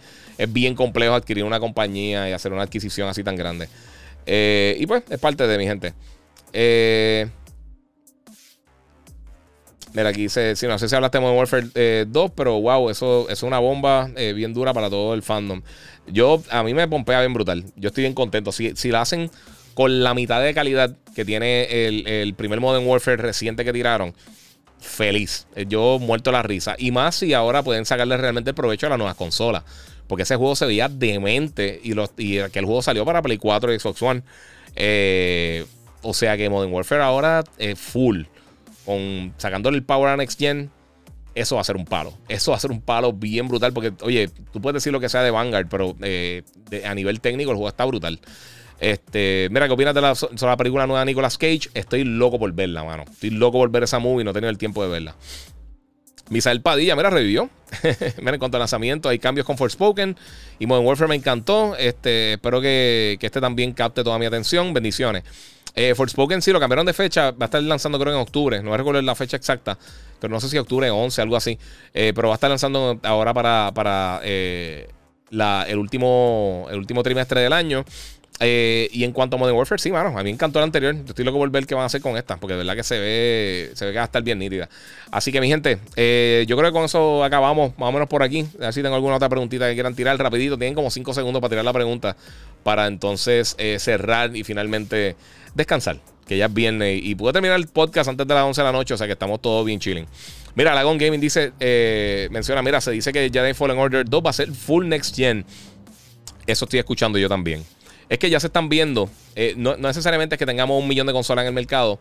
S1: bien complejo adquirir una compañía y hacer una adquisición así tan grande. Eh, y pues, es parte de mi gente. Eh, mira, aquí dice: si no sé si hablaste de Modern Warfare 2, eh, pero wow, eso, es una bomba bien dura para todo el fandom. Yo, a mí me pompea bien brutal. Yo estoy bien contento. Si, si la hacen con la mitad de calidad que tiene el, primer Modern Warfare reciente que tiraron, feliz. Yo muerto la risa. Y más si ahora pueden sacarle realmente el provecho a las nuevas consolas. Porque ese juego se veía demente y, los, y que el juego salió para Play 4 y Xbox One. Eh, o sea que Modern Warfare ahora es full. Con, sacándole el power a Next Gen. Eso va a ser un palo. Eso va a ser un palo bien brutal. Porque, oye, tú puedes decir lo que sea de Vanguard, pero eh, a nivel técnico el juego está brutal. Este, mira, ¿qué opinas de la, sobre la película nueva de Nicolas Cage? Estoy loco por verla, mano. Estoy loco por ver esa movie y no he tenido el tiempo de verla. Misael Padilla, mira, revivió. [laughs] mira, en cuanto al lanzamiento, hay cambios con Forspoken y Modern Warfare me encantó. Este, espero que, que este también capte toda mi atención. Bendiciones. Eh, Forspoken sí lo cambiaron de fecha. Va a estar lanzando, creo, en octubre. No recuerdo la fecha exacta. Pero no sé si octubre 11, algo así. Eh, pero va a estar lanzando ahora para, para eh, el, último, el último trimestre del año. Eh, y en cuanto a Modern Warfare, sí, mano, a mí me encantó el anterior. Yo estoy loco por ver qué van a hacer con esta, porque de verdad que se ve, se ve que va a estar bien nítida. Así que, mi gente, eh, yo creo que con eso acabamos más o menos por aquí. A ver si tengo alguna otra preguntita que quieran tirar rapidito. Tienen como 5 segundos para tirar la pregunta, para entonces eh, cerrar y finalmente descansar, que ya es viernes. Y pude terminar el podcast antes de las 11 de la noche, o sea que estamos todos bien chilling. Mira, Lagon Gaming dice, menciona, mira, se dice que Jedi Fallen Order 2 va a ser full next gen. Eso estoy escuchando yo también es que ya se están viendo, eh, no, necesariamente es que tengamos un millón de consolas en el mercado,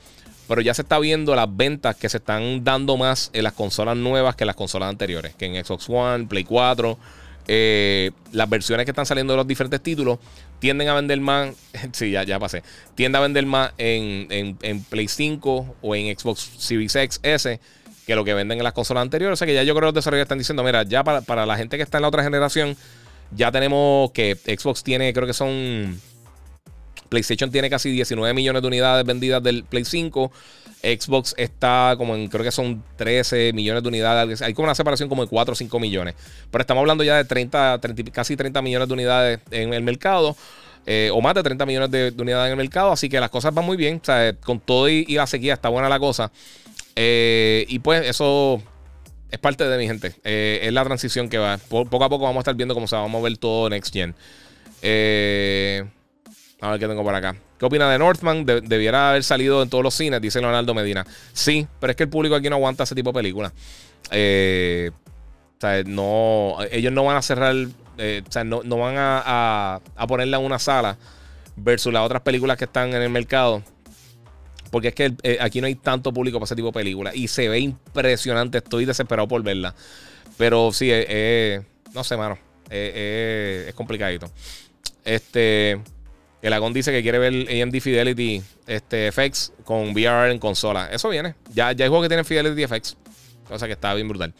S1: pero ya se está viendo las ventas que se están dando más en las consolas nuevas que en las consolas anteriores, que en Xbox One, Play 4. Eh, las versiones que están saliendo de los diferentes títulos tienden a vender más. [laughs] sí, ya, ya pasé. Tienden a vender más en, Play 5 o en Xbox Series X S que lo que venden en las consolas anteriores. O sea que ya yo creo que los desarrolladores están diciendo: mira, ya para, para la gente que está en la otra generación ya tenemos que Xbox tiene, creo que son. PlayStation tiene casi 19 millones de unidades vendidas del Play 5. Xbox está como en, creo que son 13 millones de unidades. Hay como una separación como de 4 o 5 millones. Pero estamos hablando ya de 30, casi 30 millones de unidades en el mercado. Eh, o más de 30 millones de, unidades en el mercado. Así que las cosas van muy bien. O sea, con todo y, la sequía está buena la cosa. Eh, y pues eso es parte de mi gente. Eh, es la transición que va. poco a poco vamos a estar viendo cómo se va a mover todo Next Gen. Eh, a ver qué tengo por acá. ¿Qué opina de Northman? debiera haber salido en todos los cines, dice Leonardo Medina. Sí, pero es que el público aquí no aguanta ese tipo de películas. Eh, o sea, no, ellos no van a cerrar, o sea, no, van a, a ponerla en una sala versus las otras películas que están en el mercado porque es que eh, aquí no hay tanto público para ese tipo de películas. Y se ve impresionante. Estoy desesperado por verla. Pero sí, eh, eh, no sé, mano. es complicadito. Este. El Agón dice que quiere ver AMD Fidelity este, FX con VR en consola. Eso viene. Ya, ya hay juegos que tienen Fidelity FX. Cosa que está bien brutal.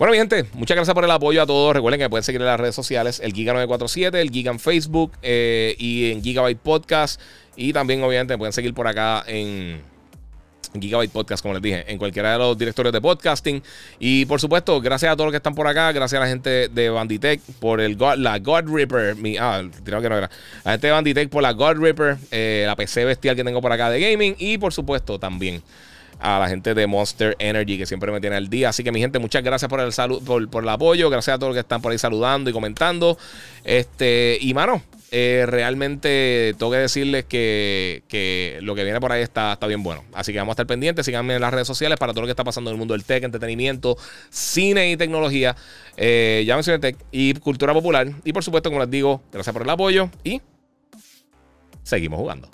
S1: Bueno, mi gente, muchas gracias por el apoyo a todos. Recuerden que pueden seguir en las redes sociales, el Giga947, el Giga en Facebook y en Gigabyte Podcast. Y también, obviamente, pueden seguir por acá en Gigabyte Podcast, como les dije, en cualquiera de los directores de podcasting. Y por supuesto, gracias a todos los que están por acá, gracias a la gente de Banditech por el la God Ripper. Mi, ah, que no era. La gente de Banditech por la God Ripper, eh, la PC bestial que tengo por acá de gaming. Y por supuesto, también a la gente de Monster Energy que siempre me tiene al día. Así que mi gente, muchas gracias por el salud, por, el apoyo. Gracias a todos los que están por ahí saludando y comentando. Este, y mano, eh, realmente tengo que decirles que, lo que viene por ahí está, está bien bueno. Así que vamos a estar pendientes. Síganme en las redes sociales para todo lo que está pasando en el mundo del tech, entretenimiento, cine y tecnología. Eh, ya mencioné tech y cultura popular. Y por supuesto, como les digo, gracias por el apoyo y seguimos jugando.